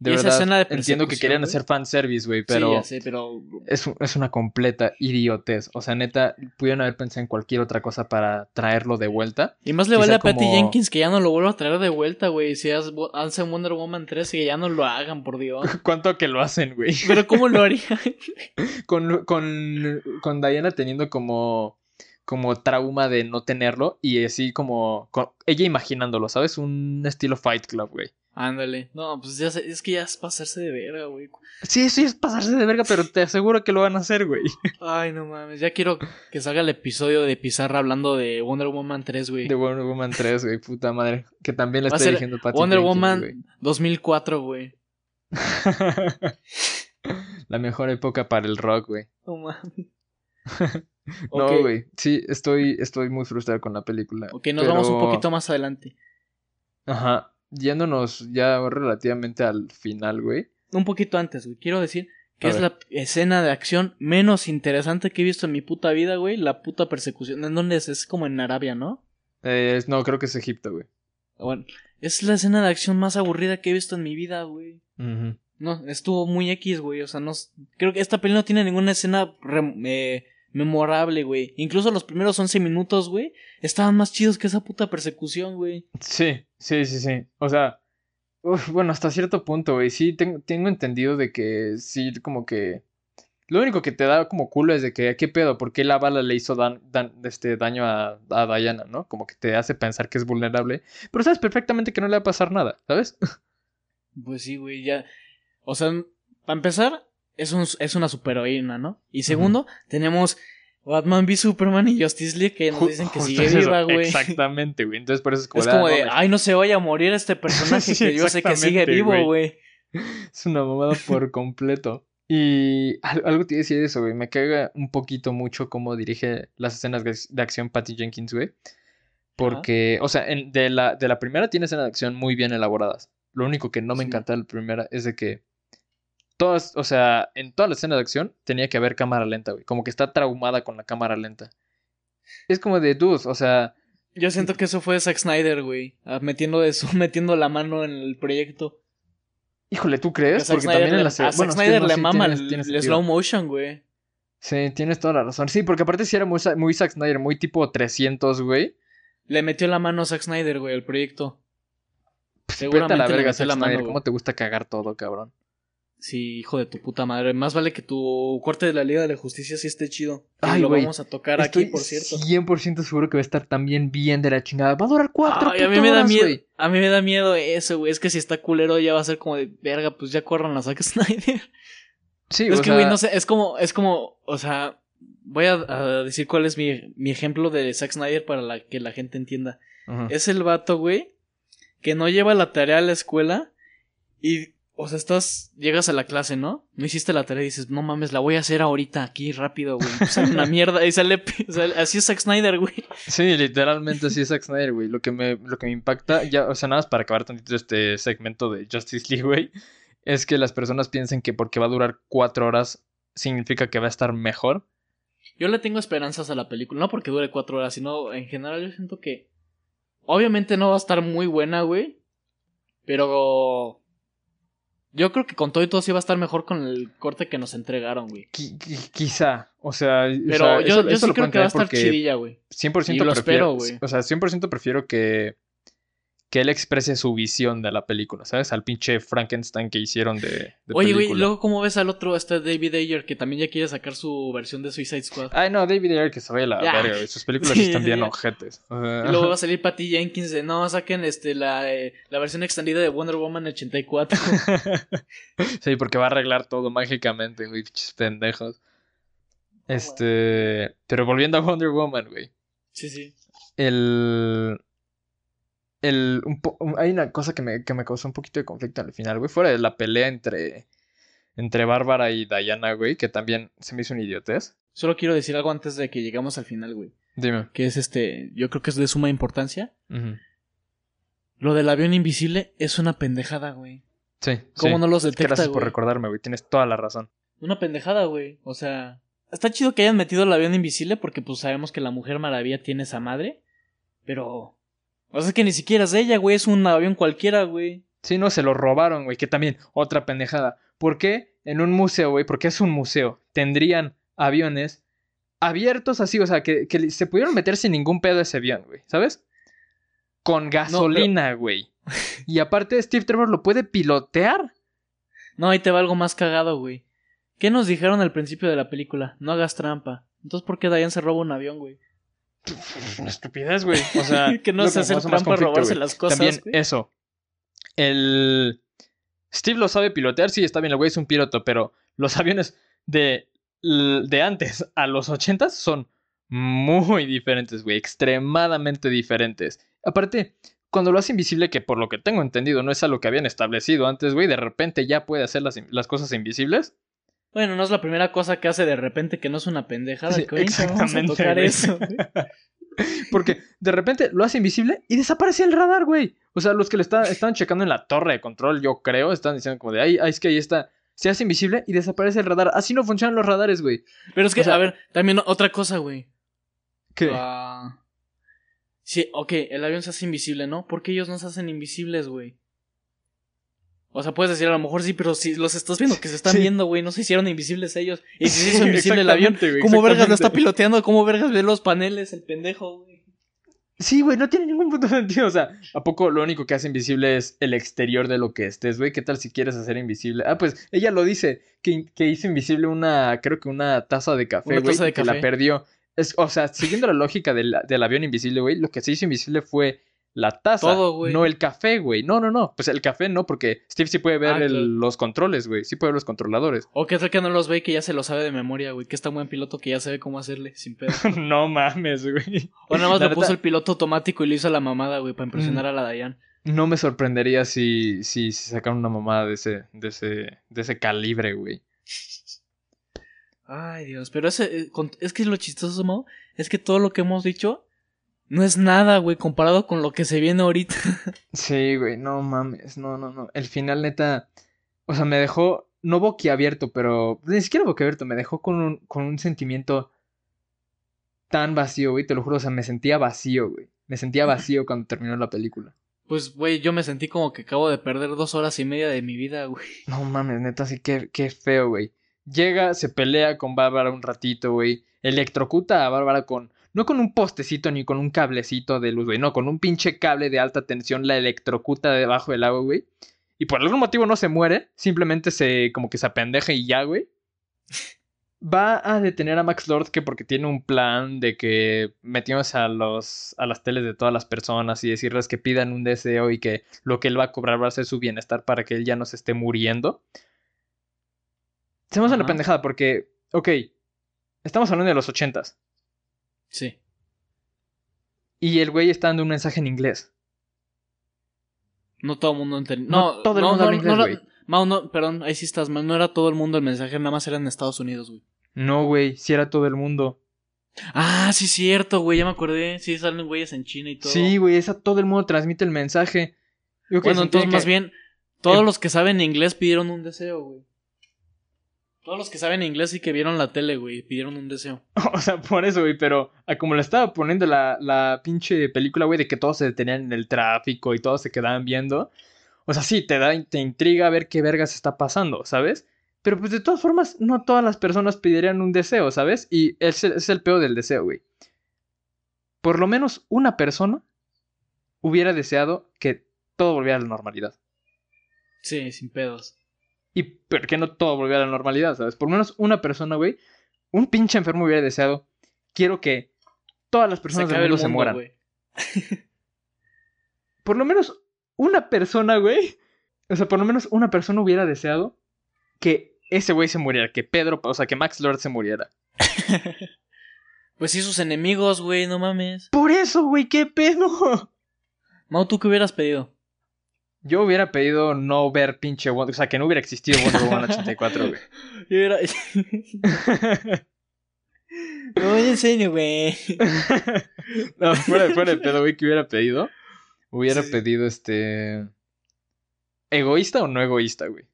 de Y esa verdad, escena de entiendo que querían hacer fanservice, güey, Sí, pero ya sé, pero. es, es una completa idiotez. O sea, neta, pudieron haber pensado en cualquier otra cosa para traerlo de vuelta. Y más le vale a Patty como- Jenkins que ya no lo vuelva a traer de vuelta, güey. Si hacen Wonder Woman 3, que ya no lo hagan, por Dios. ¿Cuánto que lo hacen, güey? Pero ¿cómo lo haría? Con, con, con Diana teniendo como, como trauma de no tenerlo y así como con- ella imaginándolo, ¿sabes? Un estilo Fight Club, güey. Ándale. No, pues ya sé, es que ya es pasarse de verga, güey. Sí, sí, es pasarse de verga, pero te aseguro que lo van a hacer, güey. Ay, no mames. Ya quiero que salga el episodio de Pizarra hablando de Wonder Woman 3, güey. De Wonder Woman 3, güey, puta madre. Que también le Va a está dirigiendo Patty Wonder Jenkins, Woman güey. 2004, güey. La mejor época para el rock, güey. No mames. No, güey. Sí, estoy, estoy muy frustrado con la película. Ok, nos vamos un poquito más adelante. Ajá. Yéndonos ya relativamente al final, güey. Un poquito antes, güey. Quiero decir que A es ver. la escena de acción menos interesante que he visto en mi puta vida, güey. La puta persecución. ¿En dónde es? Es como en Arabia, ¿no? Eh, no, creo que es Egipto, güey. Bueno, es la escena de acción más aburrida que he visto en mi vida, güey. No, estuvo muy X, güey. O sea, no. Creo que esta peli no tiene ninguna escena eh, memorable, güey. Incluso los primeros 11 minutos, güey, estaban más chidos que esa puta persecución, güey. Sí, sí, sí, sí. O sea, uf, bueno, hasta cierto punto, güey. Sí, tengo, tengo entendido de que sí, como que... Lo único que te da como culo es de que, ¿qué pedo? ¿Por qué la bala le hizo dan- dan- este, daño a, a Diana, no? Como que te hace pensar que es vulnerable. Pero sabes perfectamente que no le va a pasar nada, ¿sabes? Pues sí, güey, ya. O sea, para empezar, es, un, es una superheroína, ¿no? Y segundo, tenemos Batman v Superman y Justice League que nos dicen que justo sigue viva, güey. Exactamente, güey. Entonces por eso es como, Es de, como ah, de, ay, no se vaya a morir este personaje Sí, que yo sé que sigue vivo, güey. Es una mamada por completo. Y al- algo te iba a decir de eso, güey. Me caga un poquito mucho cómo dirige las escenas de acción Patty Jenkins, güey. Porque, o sea, en- de, la, de la primera tiene escenas de acción muy bien elaboradas. Lo único que no me Sí. encanta de la primera es de que todas, o sea, en todas las escenas de acción tenía que haber cámara lenta, güey. Como que está traumada con la cámara lenta. Es como de dudes, o sea, Yo siento que eso fue Zack Snyder, güey. ah, Metiendo, de su, metiendo la mano en el proyecto. híjole, ¿tú crees? Porque Snyder también en la a se- Zack Snyder le sí, mama el, el slow motion, güey. Sí, tienes toda la razón. Sí, porque aparte sí era muy, Zack Snyder, muy tipo 300, güey. Le metió la mano a Zack Snyder, güey, al proyecto. A Seguramente la le verga, metió Zack la Snyder. mano, ¿Cómo te gusta cagar todo, cabrón? Sí, hijo de tu puta madre. Más vale que tu corte de la Liga de la Justicia sí esté chido. Y Ay, lo vamos a tocar aquí, por cierto. 100% seguro que va a estar también bien de la chingada. Va a durar cuatro Ay, a mí me da miedo. A mí me da miedo eso, güey. Es que si está culero ya va a ser como de verga, pues ya corran a Zack Snyder. Sí, es o que, güey, sea, no sé, es como, es como, o sea, voy a, a decir cuál es mi, mi ejemplo de Zack Snyder para la, que la gente entienda. Es el vato, güey, que no lleva la tarea a la escuela y, o sea, estás, llegas a la clase, ¿no? No hiciste la tarea y dices, no mames, la voy a hacer ahorita, aquí, rápido, güey. Sale una mierda y sale, sale- así es Zack Snyder, güey. Sí, literalmente así es Zack Snyder, güey. Lo que me, lo que me impacta, ya, o sea, nada más para acabar tantito este segmento de Justice League, güey, es que las personas piensen que porque va a durar cuatro horas significa que va a estar mejor. Yo le tengo esperanzas a la película, no porque dure cuatro horas, sino en general yo siento que obviamente no va a estar muy buena, güey, pero yo creo que con todo y todo sí va a estar mejor con el corte que nos entregaron, güey. Qui- qui- quizá, o sea, o Pero sea, yo, eso- yo eso sí lo creo que va a estar chidilla, güey. 100% Y lo prefiero, espero, güey. o sea, 100% prefiero que que él exprese su visión de la película, ¿sabes? Al pinche Frankenstein que hicieron de, de Oye, güey, luego cómo ves al otro, este David Ayer, que también ya quiere sacar su versión de Suicide Squad. Ay, no, David Ayer que se vaya la Ya. verga, güey. Sus películas Sí, están bien ya. ojetes. O sea, Y luego va a salir Patty Jenkins de, no, saquen este, la, eh, la versión extendida de Wonder Woman 84. sí, porque va a arreglar todo mágicamente, güey, pinches pendejos. Este, pero volviendo a Wonder Woman, güey. sí, sí. El. El. Un po- un- hay una cosa que me, que me causó un poquito de conflicto al final, güey. Fuera de la pelea entre. Entre Bárbara y Diana, güey, que también se me hizo un idiotez. Solo quiero decir algo antes de que llegamos al final, güey. Dime. Que es este, yo creo que es de suma importancia. Lo del avión invisible es una pendejada, güey. Sí. ¿Cómo sí. no los detecta, Gracias por recordarme, güey. Tienes toda la razón. Una pendejada, güey. O sea, está chido que hayan metido el avión invisible porque pues sabemos que la Mujer Maravilla tiene esa madre. Pero... O sea, es que ni siquiera es de ella, güey. Es un avión cualquiera, güey. Sí, no, se lo robaron, güey. Que también, otra pendejada. ¿Por qué en un museo, güey? Porque es un museo. Tendrían aviones abiertos así, o sea, que, que se pudieron meter sin ningún pedo ese avión, güey. ¿Sabes? Con gasolina, güey. Y aparte, Steve Trevor lo puede pilotear. No, ahí te va algo más cagado, güey. ¿Qué nos dijeron al principio de la película? No hagas trampa. Entonces, ¿por qué Diane se roba un avión, güey? Una estupidez, güey. O sea, que no lo se más trampa robarse las cosas, También eso. El Steve lo sabe pilotear, sí, está bien, el güey es un piloto, pero los aviones de, de antes a los 80 son muy diferentes, güey, extremadamente diferentes. Aparte, cuando lo hace invisible, que por lo que tengo entendido no es algo que habían establecido antes, güey, de repente ya puede hacer las, las cosas invisibles. Bueno, no es la primera cosa que hace de repente que no es una pendejada. Sí, que ahorita vamos a exactamente, tocar eso. Porque de repente lo hace invisible y desaparece el radar, güey. O sea, los que le está- estaban checando en la torre de control, yo creo, están diciendo como de, ay, ay, es que ahí está. Se hace invisible y desaparece el radar. Así no funcionan los radares, güey. Pero es que, O sea- a ver, también otra cosa, güey. ¿Qué? Ah, sí, ok, el avión se hace invisible, ¿no? ¿Por qué ellos no se hacen invisibles, güey? O sea, puedes decir a lo mejor sí, pero si los estás viendo que se están Sí. viendo, güey, no se hicieron invisibles ellos. Y si se hizo invisible el avión, güey, ¿cómo vergas lo está piloteando? ¿Cómo vergas ve los paneles, el pendejo, güey? Sí, güey, no tiene ningún punto de sentido. O sea, ¿a poco lo único que hace invisible es el exterior de lo que estés, güey? ¿Qué tal si quieres hacer invisible? Ah, pues ella lo dice, que, que hizo invisible una, creo que una taza de café, güey, que café. la perdió. Es, o sea, siguiendo la lógica del, del avión invisible, güey, lo que se hizo invisible fue la taza, Todo, güey. no el café, güey. No, no, no. Pues el café no, porque Steve sí puede ver Ah, el- claro. los controles, güey. Sí puede ver los controladores. O que tal que no los ve y que ya se lo sabe de memoria, güey. Que está buen piloto que ya sabe cómo hacerle sin pedo. no mames, güey. O nada más La le puso el piloto automático y le hizo la mamada, güey, para impresionar Mm. a la Dayan. No me sorprendería si, si, si sacaran una mamada de ese, de ese, de ese calibre, güey. Ay, Dios. Pero ese, eh, es que lo chistoso, Mau, es que todo lo que hemos dicho no es nada, güey, comparado con lo que se viene ahorita. Sí, güey, no mames, no, no, no. El final, neta, o sea, me dejó, no boquiabierto, pero ni siquiera boquiabierto, me dejó con un, con un sentimiento tan vacío, güey, te lo juro, o sea, me sentía vacío, güey. Me sentía vacío cuando terminó la película. Pues, güey, yo me sentí como que acabo de perder dos horas y media de mi vida, güey. No mames, neta, sí, qué, qué feo, güey. Llega, se pelea con Bárbara un ratito, güey. Electrocuta a Bárbara con. No con un postecito ni con un cablecito de luz, güey. No, con un pinche cable de alta tensión la electrocuta debajo del agua, güey. Y por algún motivo no se muere. Simplemente se. como que se apendeja y ya, güey. Va a detener a Max Lord que porque tiene un plan de que metimos a los a las teles de todas las personas y decirles que pidan un deseo y que lo que él va a cobrar va a ser su bienestar para que él ya no se esté muriendo. Hacemos una Ajá. pendejada porque, ok, estamos hablando de los ochentas Sí. y el güey está dando un mensaje en inglés. No todo el mundo entendió. No No, todo el no, mundo no, habla inglés, no güey. era- Mau, no, perdón, ahí sí estás mal. No era todo el mundo el mensaje, nada más era en Estados Unidos, güey. No, güey, si era todo el mundo. Ah, sí, cierto, güey, ya me acordé. Sí, salen güeyes en China y todo. Sí, güey, esa todo el mundo transmite el mensaje. Yo Bueno, entonces más bien, todos em- los que saben inglés pidieron un deseo, güey. Todos los que saben inglés y que vieron la tele, güey, pidieron un deseo. O sea, por eso, güey, pero a como le estaba poniendo la, la pinche película, güey, de que todos se detenían en el tráfico y todos se quedaban viendo. O sea, sí, te da, te intriga ver qué vergas está pasando, ¿sabes? Pero pues de todas formas, no todas las personas pedirían un deseo, ¿sabes? Y ese es el peor del deseo, güey. Por lo menos una persona hubiera deseado que todo volviera a la normalidad. Sí, sin pedos. Y por qué no todo volviera a la normalidad, ¿sabes? Por lo menos una persona, güey, un pinche enfermo hubiera deseado, quiero que todas las personas del mundo, se mueran. Por lo menos una persona, güey, o sea, por lo menos una persona hubiera deseado que ese güey se muriera, que Pedro, o sea, que Max Lord se muriera. pues sí, sus enemigos, güey, no mames. Por eso, güey, qué pedo. Mau, ¿tú qué hubieras pedido? Yo hubiera pedido no ver pinche Wonder, o sea, que no hubiera existido Wonder Woman 84, güey. Yo hubiera... no, en serio, güey. no, fuera, fuera de pedo, güey, que hubiera pedido. Hubiera pedido este. ¿Egoísta o no egoísta, güey?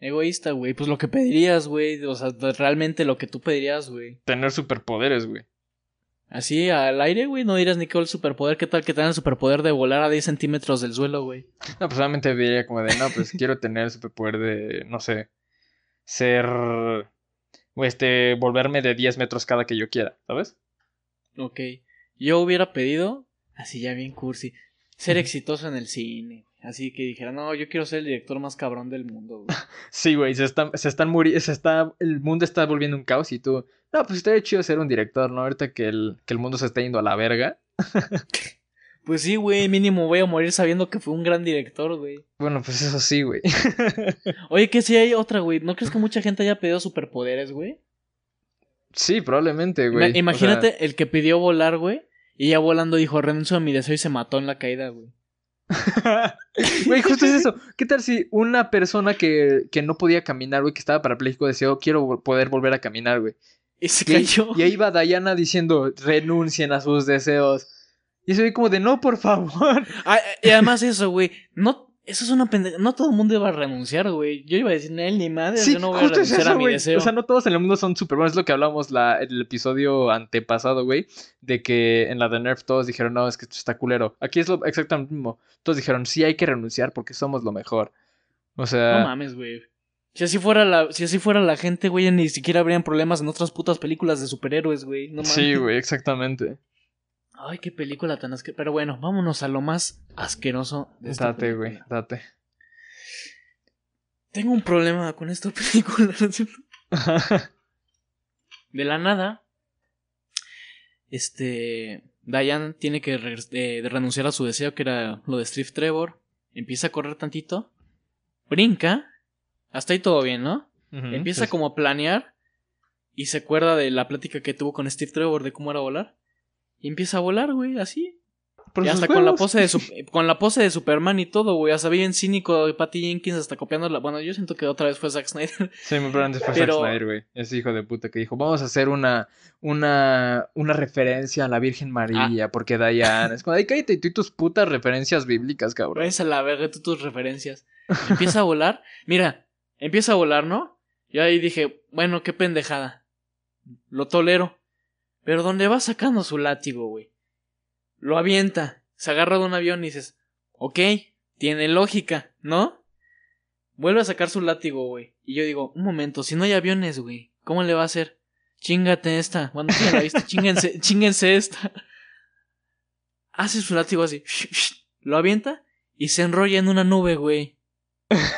Egoísta, güey. Pues lo que pedirías, güey. O sea, realmente lo que tú pedirías, güey. Tener superpoderes, güey. Así al aire, güey, no dirías ni qué el superpoder, qué tal que tengan el superpoder de volar a 10 centímetros del suelo, güey. No, pues solamente diría como de, no, pues quiero tener el superpoder de, no sé, ser, o este, volverme de 10 metros cada que yo quiera, ¿sabes? Ok, yo hubiera pedido, así ya bien cursi, ser exitoso en el cine. Así que dijera, no, yo quiero ser el director más cabrón del mundo, güey. sí, güey, se, están, se están muriendo, se está, el mundo está volviendo un caos y tú, no, pues estaría chido ser un director, ¿no? Ahorita que el, que el mundo se está yendo a la verga. pues sí, güey, mínimo voy a morir sabiendo que fue un gran director, güey. Bueno, pues eso sí, güey. Oye, que si hay otra, güey. ¿No crees que mucha gente haya pedido superpoderes, güey? Sí, probablemente, güey. Imagínate el que pidió volar, güey. Y ya volando dijo, renuncio a mi deseo y se mató en la caída, güey. Güey, justo es eso. ¿Qué tal si una persona que, que no podía caminar, güey, que estaba parapléjico, deseó, quiero poder volver a caminar, güey? Y se cayó. Y, ahí va Diana diciendo, renuncien a sus deseos. Y se ve como de, no, por favor. Ah, y además eso, güey, no eso es una pendeja. No todo el mundo iba a renunciar, güey. Yo iba a decir, él ni madre, yo no voy a renunciar a mi deseo. O sea, no todos en el mundo son super buenos. Es lo que hablamos la, en el episodio antepasado, güey. De que en la de Nerf todos dijeron, no, es que esto está culero. Aquí es lo exactamente lo mismo. Todos dijeron, sí, hay que renunciar porque somos lo mejor. O sea. No mames, güey. Si así fuera la, si así fuera la gente, güey, ni siquiera habrían problemas en otras putas películas de superhéroes, güey. No mames. Sí, güey, exactamente. Ay, qué película tan asquerosa. Pero bueno, vámonos a lo más asqueroso de esta Date, güey, date. Tengo un problema con esta película. de la nada. Este. Diane tiene que eh, renunciar a su deseo, que era lo de Steve Trevor. Empieza a correr tantito. Brinca. Hasta ahí todo bien, ¿no? Empieza como a planear. Y se acuerda de la plática que tuvo con Steve Trevor de cómo era volar. Y empieza a volar, güey, así. Y hasta con la pose de con la pose de Superman y todo, güey. Hasta bien cínico de Patty Jenkins hasta copiando la. Bueno, yo siento que otra vez fue Zack Snyder. Sí, muy probablemente fue Zack Snyder, güey. Ese hijo de puta que dijo, vamos a hacer una, una, una referencia a la Virgen María, ah. porque Diana. Es como, ay, cállate tú y tus putas referencias bíblicas, cabrón. Esa la verga, tú tus referencias. Empieza a volar. Mira, empieza a volar, ¿no? Yo ahí dije, bueno, qué pendejada. Lo tolero. Pero ¿dónde va sacando su látigo, güey? Lo avienta, se agarra de un avión y dices, ok, tiene lógica, ¿no? Vuelve a sacar su látigo, güey. Y yo digo, un momento, si no hay aviones, güey, ¿cómo le va a hacer? Chingate esta. Cuando ya la viste, chinguense, chinguense esta. Hace su látigo así, lo avienta y se enrolla en una nube, güey.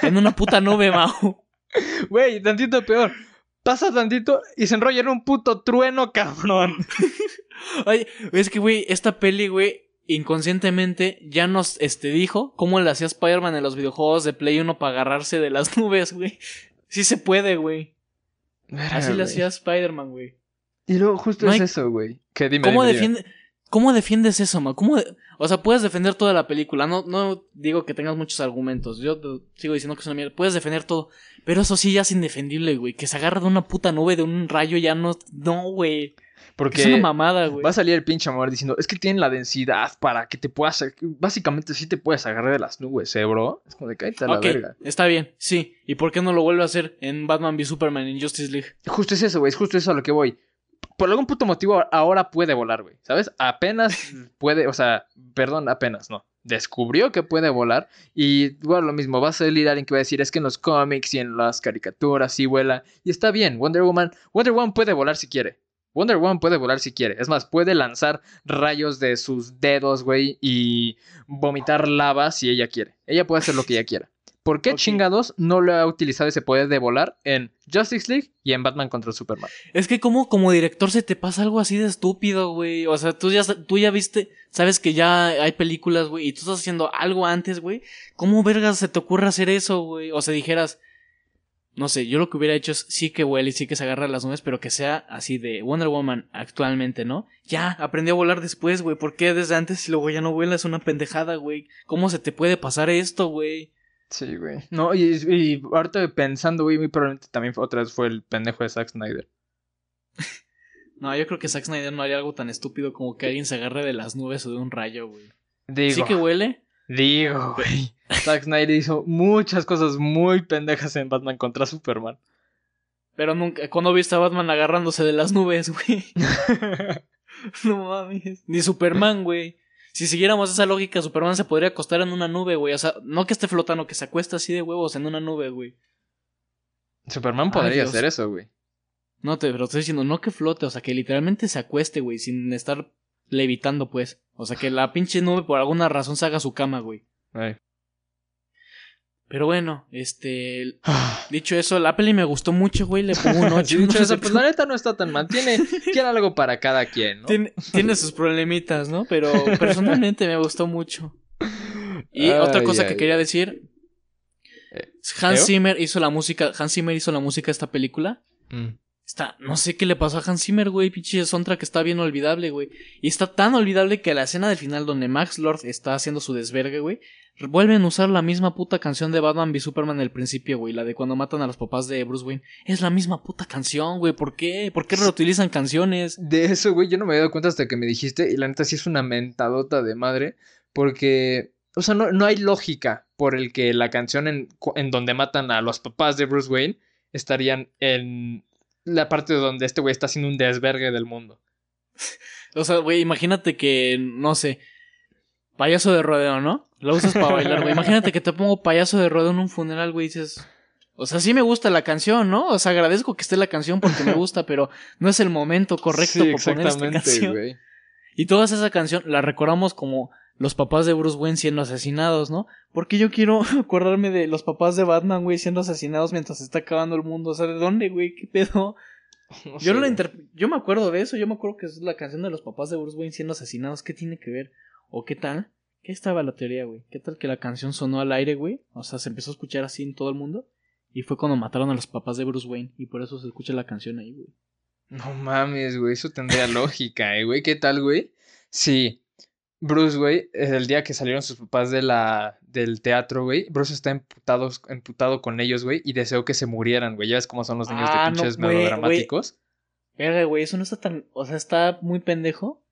En una puta nube, Mao. Güey, tantito peor pasa tantito y se enrolla en un puto trueno, cabrón. Oye, es que, güey, esta peli, güey, inconscientemente ya nos este, dijo cómo le hacía Spider-Man en los videojuegos de Play 1 para agarrarse de las nubes, güey. Sí se puede, güey. Así le hacía Spider-Man, güey. Y luego justo es eso, güey. Que dime, ¿Cómo defiende? ¿Cómo defiendes eso, ma? ¿Cómo O sea, puedes defender toda la película. No, no digo que tengas muchos argumentos. Yo sigo diciendo que es una mierda. Puedes defender todo. Pero eso sí ya es indefendible, güey. Que se agarra de una puta nube, de un rayo, ya no. No, güey. Porque es una mamada, güey. Va a salir el pinche amor diciendo, es que tienen la densidad para que te puedas. Básicamente sí te puedes agarrar de las nubes, ¿eh, bro? Es como de cállate a la verga. Está bien, sí. ¿Y por qué no lo vuelve a hacer en Batman v Superman en Justice League? Justo es eso, güey. Es justo eso a lo que voy por algún puto motivo ahora puede volar, güey. ¿Sabes? Apenas puede, o sea, perdón, apenas, no. Descubrió que puede volar y bueno, lo mismo, va a salir alguien que va a decir, es que en los cómics y en las caricaturas sí vuela y está bien, Wonder Woman, Wonder Woman puede volar si quiere. Wonder Woman puede volar si quiere. Es más, puede lanzar rayos de sus dedos, güey, y vomitar lava si ella quiere. Ella puede hacer lo que ella quiera. ¿Por qué Ok. chingados no lo ha utilizado ese poder de volar en Justice League y en Batman contra Superman? Es que como como director se te pasa algo así de estúpido, güey. O sea, tú ya, tú ya viste, sabes que ya hay películas, güey, y tú estás haciendo algo antes, güey. ¿Cómo vergas se te ocurre hacer eso, güey? O sea, dijeras, no sé, yo lo que hubiera hecho es sí que huele y sí que se agarra las nubes, pero que sea así de Wonder Woman actualmente, ¿no? Ya, aprendió a volar después, güey. ¿Por qué desde antes y luego ya no vuela? Es una pendejada, güey. ¿Cómo se te puede pasar esto, güey? Sí, güey. No, y, y ahorita pensando, güey, muy probablemente también fue- otra vez fue el pendejo de Zack Snyder. No, yo creo que Zack Snyder no haría algo tan estúpido como que alguien se agarre de las nubes o de un rayo, güey. Digo, Sí que huele. digo, güey. Zack Snyder hizo muchas cosas muy pendejas en Batman contra Superman. Pero nunca, cuando viste a Batman agarrándose de las nubes, güey. No mames. Ni Superman, güey. Si siguiéramos esa lógica, Superman se podría acostar en una nube, güey. O sea, no que esté flotando, que se acuesta así de huevos en una nube, güey. Superman podría hacer eso, güey. No te, pero estoy diciendo, no que flote, o sea, que literalmente se acueste, güey, sin estar levitando, pues. O sea, que la pinche nube por alguna razón se haga su cama, güey. Ay. Pero bueno, este. Dicho eso, la peli me gustó mucho, güey. Le pongo un 8. Sí, dicho eso, pues la neta no está tan mal. Tiene, tiene algo para cada quien, ¿no? Tiene, tiene sus problemitas, ¿no? Pero personalmente me gustó mucho. Y Ay, otra cosa que ay, quería decir. Eh, Hans ¿Leo? Zimmer hizo la música. Hans Zimmer hizo la música de esta película. Mm. Está, no sé qué le pasó a Hans Zimmer, güey. Pinche soundtrack está bien olvidable, güey. Y está tan olvidable que la escena del final donde Max Lord está haciendo su desvergue, güey. Vuelven a usar la misma puta canción de Batman v Superman en el principio, güey. La de cuando matan a los papás de Bruce Wayne. Es la misma puta canción, güey. ¿Por qué? ¿Por qué reutilizan canciones? De eso, güey, yo no me había dado cuenta hasta que me dijiste. Y la neta sí es una mentadota de madre. Porque, o sea, no, no hay lógica por el que la canción en, en donde matan a los papás de Bruce Wayne estarían en la parte donde este güey está haciendo un desvergue del mundo. O sea, güey, imagínate que, no sé, payaso de rodeo, ¿no? Lo usas para bailar, güey. Imagínate que te pongo payaso de rodeo en un funeral, güey, y dices... O sea, sí me gusta la canción, ¿no? O sea, agradezco que esté la canción porque me gusta, pero no es el momento correcto Sí, para poner esta exactamente, canción. güey. Y toda esa canción la recordamos como los papás de Bruce Wayne siendo asesinados, ¿no? Porque yo quiero acordarme de los papás de Batman, güey, siendo asesinados mientras se está acabando el mundo. O sea, ¿de dónde, güey? ¿Qué pedo? No Yo no la yo me acuerdo de eso, yo me acuerdo que es la canción de los papás de Bruce Wayne siendo asesinados, ¿qué tiene que ver? ¿O qué tal? ¿Qué estaba la teoría, güey? ¿Qué tal que la canción sonó al aire, güey? O sea, se empezó a escuchar así en todo el mundo. Y fue cuando mataron a los papás de Bruce Wayne. Y por eso se escucha la canción ahí, güey. No mames, güey, eso tendría lógica, eh, güey. ¿Qué tal, güey? Sí, Bruce, güey, el día que salieron sus papás de la, del teatro, güey, Bruce está emputado, emputado con ellos, güey, y deseó que se murieran, güey. Ya ves cómo son los niños Ah, de no, pinches melodramáticos. Verga, güey, eso no está tan. O sea, está muy pendejo.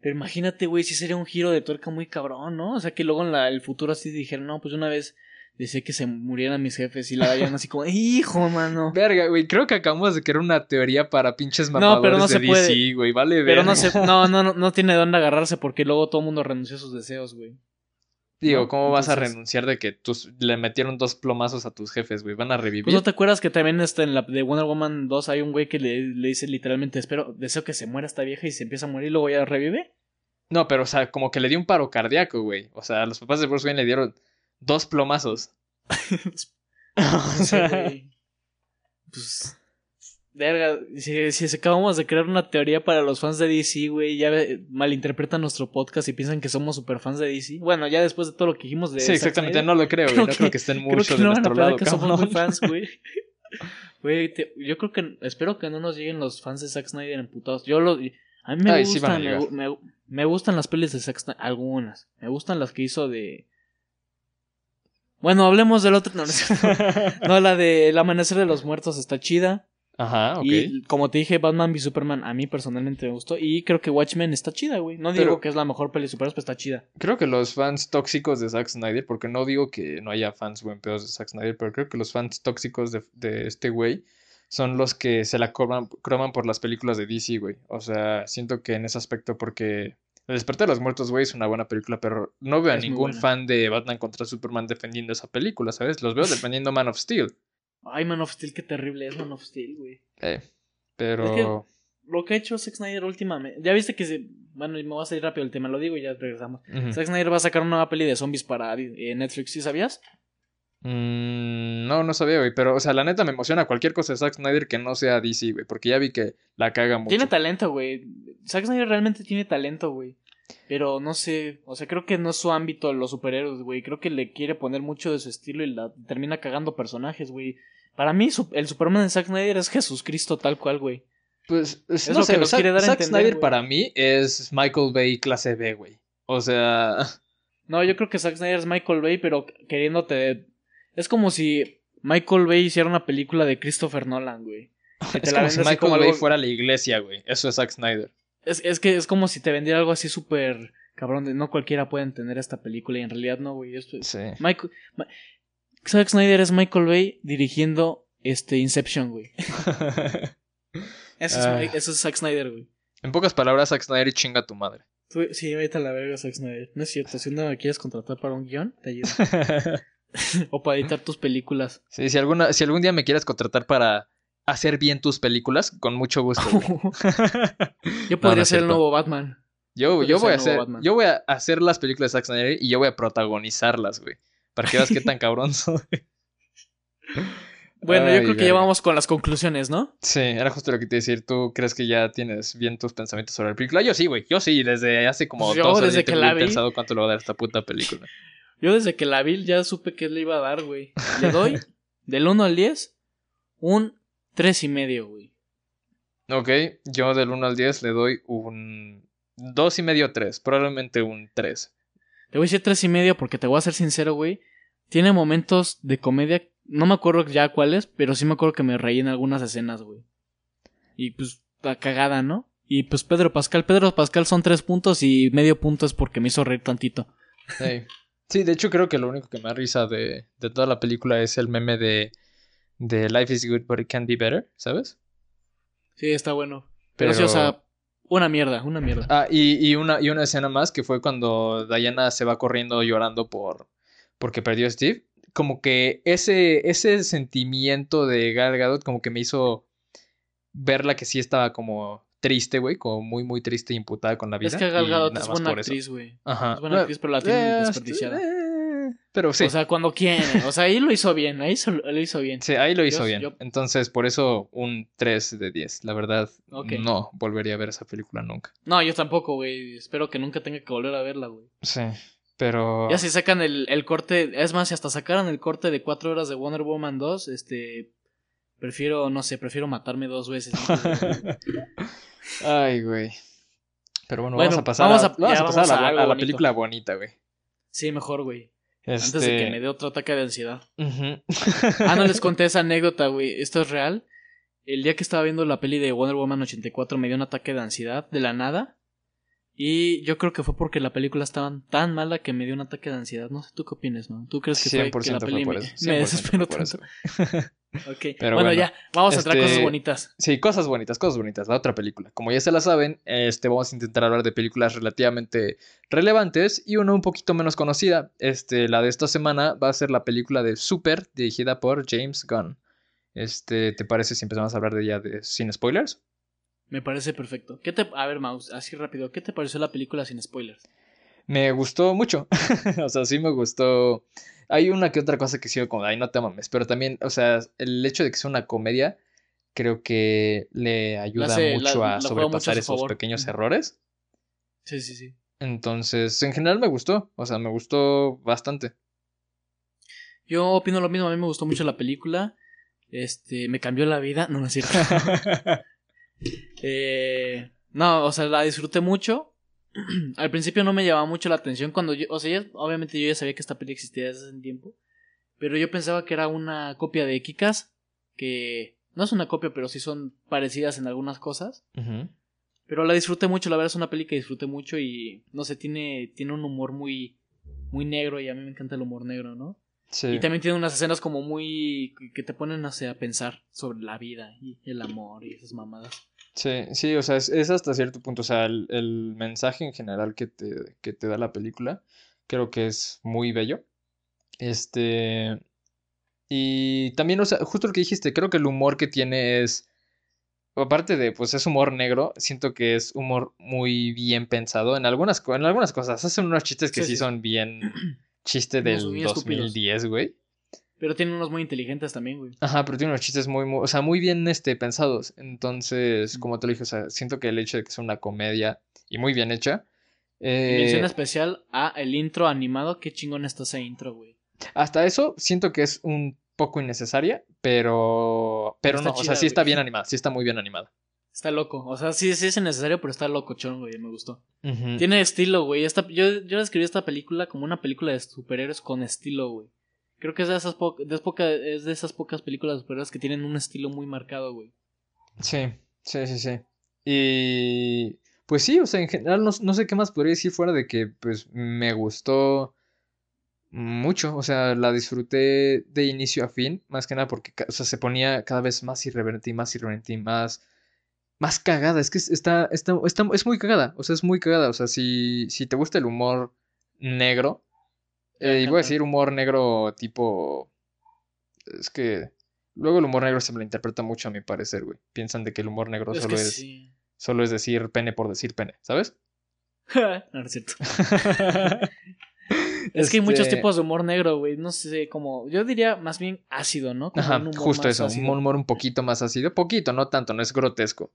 Pero imagínate, güey, si sería un giro de tuerca muy cabrón, ¿no? O sea, que luego en la- el futuro así dijeron, no, pues una vez deseé que se murieran mis jefes y la hayan así como, hijo, mano. Verga, güey, creo que acabamos de crear una teoría para pinches No, mamadores pero no de se puede. DC, güey, vale, Pero no se, no, no, no, no tiene de dónde agarrarse porque luego todo el mundo renunció a sus deseos, güey. Digo, ¿no? ¿cómo vas a renunciar de que tus, le metieron dos plomazos a tus jefes, güey? ¿Van a revivir? Pues no te acuerdas que también está en la de Wonder Woman 2 hay un güey que le, le dice literalmente, espero, deseo que se muera esta vieja y se empieza a morir y luego ya revive. No, pero, o sea, como que le dio un paro cardíaco, güey. O sea, los papás de Bruce Wayne le dieron dos plomazos. Güey. Pues. Verga, si, si acabamos de crear una teoría para los fans de DC, güey, ya malinterpretan nuestro podcast y piensan que somos super fans de DC. Bueno, ya después de todo lo que dijimos de. sí, exactamente, no lo creo, güey. Creo No que- creo que estén creo mucho que de no a nuestro lado, que somos muy fans, güey. Güey, yo creo que. Espero que no nos lleguen los fans de Zack Snyder emputados. Yo lo. A mí me Ay, sí van a gustan, me, me- me gustan las pelis de Zack Snyder. Algunas. Me gustan las que hizo de. Bueno, hablemos del otro. No, no, la de El Amanecer de los Muertos está chida. Ajá, ok. Y como te dije, Batman v Superman a mí personalmente me gustó. Y creo que Watchmen está chida, güey. No digo Pero- que es la mejor peli de superhéroes, pero está chida. Creo que los fans tóxicos de Zack Snyder, porque no digo que no haya fans buen pedos de Zack Snyder, pero creo que los fans tóxicos de, de este güey son los que se la croman, croman por las películas de DC, güey. O sea, siento que en ese aspecto, porque El despertar de los muertos, güey, es una buena película, pero no veo a Es ningún fan de Batman contra Superman defendiendo esa película, ¿sabes? Los veo defendiendo Man of Steel. Ay, Man of Steel, qué terrible es Man of Steel, güey. Eh, pero... lo que ha hecho Zack Snyder últimamente. Ya viste que se. Bueno, me voy a salir rápido el tema, lo digo y ya regresamos. Zack Snyder va a sacar una nueva peli de zombies para eh, Netflix, ¿sí sabías? Mm, no, no sabía, güey. Pero, o sea, la neta me emociona cualquier cosa de Zack Snyder que no sea DC, güey. Porque ya vi que la caga mucho. Tiene talento, güey. Zack Snyder realmente tiene talento, güey. Pero no sé, o sea, creo que no es su ámbito los superhéroes, güey. Creo que le quiere poner mucho de su estilo y la termina cagando personajes, güey. Para mí, el Superman de Zack Snyder es Jesucristo tal cual, güey. Pues, es, Es no lo sé, que nos Zack, quiere dar a Zack entender, Snyder para mí es Michael Bay clase B, güey. O sea, No, yo creo que Zack Snyder es Michael Bay, pero queriéndote. Es como si Michael Bay hiciera una película de Christopher Nolan, güey. Que te es la como si Michael como Bay algo- fuera la iglesia, güey. Eso es Zack Snyder. Es, es que es como si te vendiera algo así súper cabrón de no cualquiera puede entender esta película y en realidad no, güey. Esto es- Sí. Michael, Ma- Zack Snyder es Michael Bay dirigiendo este Inception, güey. Eso es, eso es Zack Snyder, güey. en pocas palabras, Zack Snyder chinga a tu madre. Sí, vete a la verga, Zack Snyder. No es cierto, si no me quieres contratar para un guion, te ayudo. o para editar tus películas. sí, si, alguna, si algún día me quieres contratar para hacer bien tus películas, con mucho gusto. Yo podría no ser el nuevo Batman. Yo, yo voy a hacer, Batman. yo voy a hacer las películas de Zack Snyder y yo voy a protagonizarlas, güey. Para que veas qué tan cabrón soy. Bueno, yo creo que ya vamos con las conclusiones, ¿no? Sí, era justo lo que te iba a decir. ¿Tú crees que ya tienes bien tus pensamientos sobre la película? Yo sí, güey. Yo sí, desde hace como Yo, dos desde ya que la vi. pensado cuánto le va a dar esta puta película. Yo desde que la vi ya supe que le iba a dar, güey. Le doy del 1 al 10 un 3 y medio, güey. Ok, yo del 1 al 10 le doy un dos y medio, 3. Probablemente un 3. Te voy a decir 3 y medio porque te voy a ser sincero, güey. Tiene momentos de comedia, no me acuerdo ya cuáles, pero sí me acuerdo que me reí en algunas escenas, güey. Y pues, la cagada, ¿no? Y pues Pedro Pascal, Pedro Pascal son 3 puntos y medio punto es porque me hizo reír tantito. Sí. Sí, de hecho creo que lo único que me da risa de, de toda la película es el meme de, de Life is good but it can be better, ¿sabes? Sí, está bueno. Pero, sí, o sea, una mierda, una mierda. Ah, y, y una, y una escena más que fue cuando Diana se va corriendo llorando por porque perdió a Steve. Como que ese, ese sentimiento de Gal Gadot como que me hizo verla que sí estaba como triste, güey, como muy, muy triste e imputada con la vida. es que Gal Gadot es buena actriz, güey. Ajá. Es buena actriz, pero la tiene Eh, desperdiciada. eh, pero sí. O sea, cuando quiere. O sea, ahí lo hizo bien, ahí lo hizo bien. Sí, ahí lo hizo bien. yo- Entonces, por eso un 3 de 10. La verdad, no volvería a ver esa película nunca. No, yo tampoco, güey. Espero que nunca tenga que volver a verla, güey. Sí, pero... Ya si sacan el, el corte, es más, si hasta sacaran el corte de cuatro horas de Wonder Woman 2, este, prefiero, no sé, prefiero matarme dos veces. de- Ay, güey. Pero bueno, Bueno, vamos a pasar, vamos a, a- vamos a pasar vamos a la, la película bonita, güey. sí, mejor, güey. Este... Antes de que me dé otro ataque de ansiedad. Ujú. Ah, no les conté esa anécdota, güey. Esto es real. El día que estaba viendo la peli de Wonder Woman 84 me dio un ataque de ansiedad de la nada. Y yo creo que fue porque la película estaba tan mala que me dio un ataque de ansiedad. No sé, ¿tú qué opinas, no? ¿Tú crees que fue que 100% la peli me, me 100% desesperó tanto? Ok. Pero bueno, bueno, ya, vamos a entrar a este- cosas bonitas. Sí, cosas bonitas, cosas bonitas. La otra película. Como ya se la saben, este, vamos a intentar hablar de películas relativamente relevantes y una un poquito menos conocida. Este, la de esta semana va a ser la película de Super, dirigida por James Gunn. Este, ¿te parece si empezamos a hablar de ella de, sin spoilers? Me parece perfecto. ¿Qué te... A ver, Mouse, así rápido. ¿Qué te pareció la película sin spoilers? Me gustó mucho. o sea, sí me gustó. Hay una que otra cosa que sigo como, ay, no te mames. Pero también, o sea, el hecho de que sea una comedia, creo que le ayuda mucho la a juega mucho a sobrepasar esos favor. pequeños errores. Sí, sí, sí. Entonces, en general me gustó. O sea, me gustó bastante. Yo opino lo mismo. A mí me gustó mucho la película. Este, me cambió la vida. No, no es cierto. Eh, no, o sea, la disfruté mucho. Al principio no me llamaba mucho la atención cuando yo, o sea, ya- obviamente yo ya sabía que esta película existía desde hace tiempo, pero yo pensaba que era una copia de Kikas, que no es una copia, pero sí son parecidas en algunas cosas. Pero la disfruté mucho, la verdad es una peli que disfruté mucho y no sé, tiene, tiene un humor muy, muy negro y a mí me encanta el humor negro, ¿no? Sí. Y también tiene unas escenas como muy que te ponen no sé, a pensar sobre la vida y el amor y esas mamadas. Sí, sí, o sea, es, es hasta cierto punto, o sea, el, el mensaje en general que te, que te da la película, creo que es muy bello. Este, y también, o sea, justo lo que dijiste, creo que el humor que tiene es, aparte de, pues es humor negro, siento que es humor muy bien pensado en algunas, en algunas cosas. Hacen unos chistes que sí, son bien chiste del 2010, güey. Pero tiene unos muy inteligentes también, güey. Ajá, pero tiene unos chistes muy, muy, o sea, muy bien este, pensados. Entonces, como te lo dije, o sea, siento que el hecho de que sea una comedia y muy bien hecha. Eh... Mención especial a el intro animado. Qué chingón está ese intro, güey. Hasta eso, siento que es un poco innecesaria, pero. Pero no, o sea, sí está bien animada, sí está muy bien animada. Está loco, o sea, sí, sí es necesario, pero está loco, chon, güey, me gustó. Tiene estilo, güey. Esta, yo, yo describí esta película como una película de superhéroes con estilo, güey. Creo que es de esas, de es de esas pocas películas superhéroes que tienen un estilo muy marcado, güey. Sí, sí, sí, sí. Y pues sí, o sea, en general no, no, sé qué más podría decir fuera de que pues me gustó mucho, o sea, la disfruté de inicio a fin, más que nada porque o sea, se ponía cada vez más irreverente más irreverente más más cagada, es que está, está, está, es muy cagada, o sea, es muy cagada, o sea, si, si te gusta el humor negro, eh, y voy a decir humor negro tipo, es que luego el humor negro se me lo interpreta mucho a mi parecer, güey, piensan de que el humor negro solo es, solo es decir pene por decir pene, ¿sabes? no, es cierto. Es que hay muchos este tipos de humor negro, güey. No sé, como. Yo diría más bien ácido, ¿no? Ajá, justo eso. Un humor un poquito más ácido. Poquito, no tanto, no es grotesco.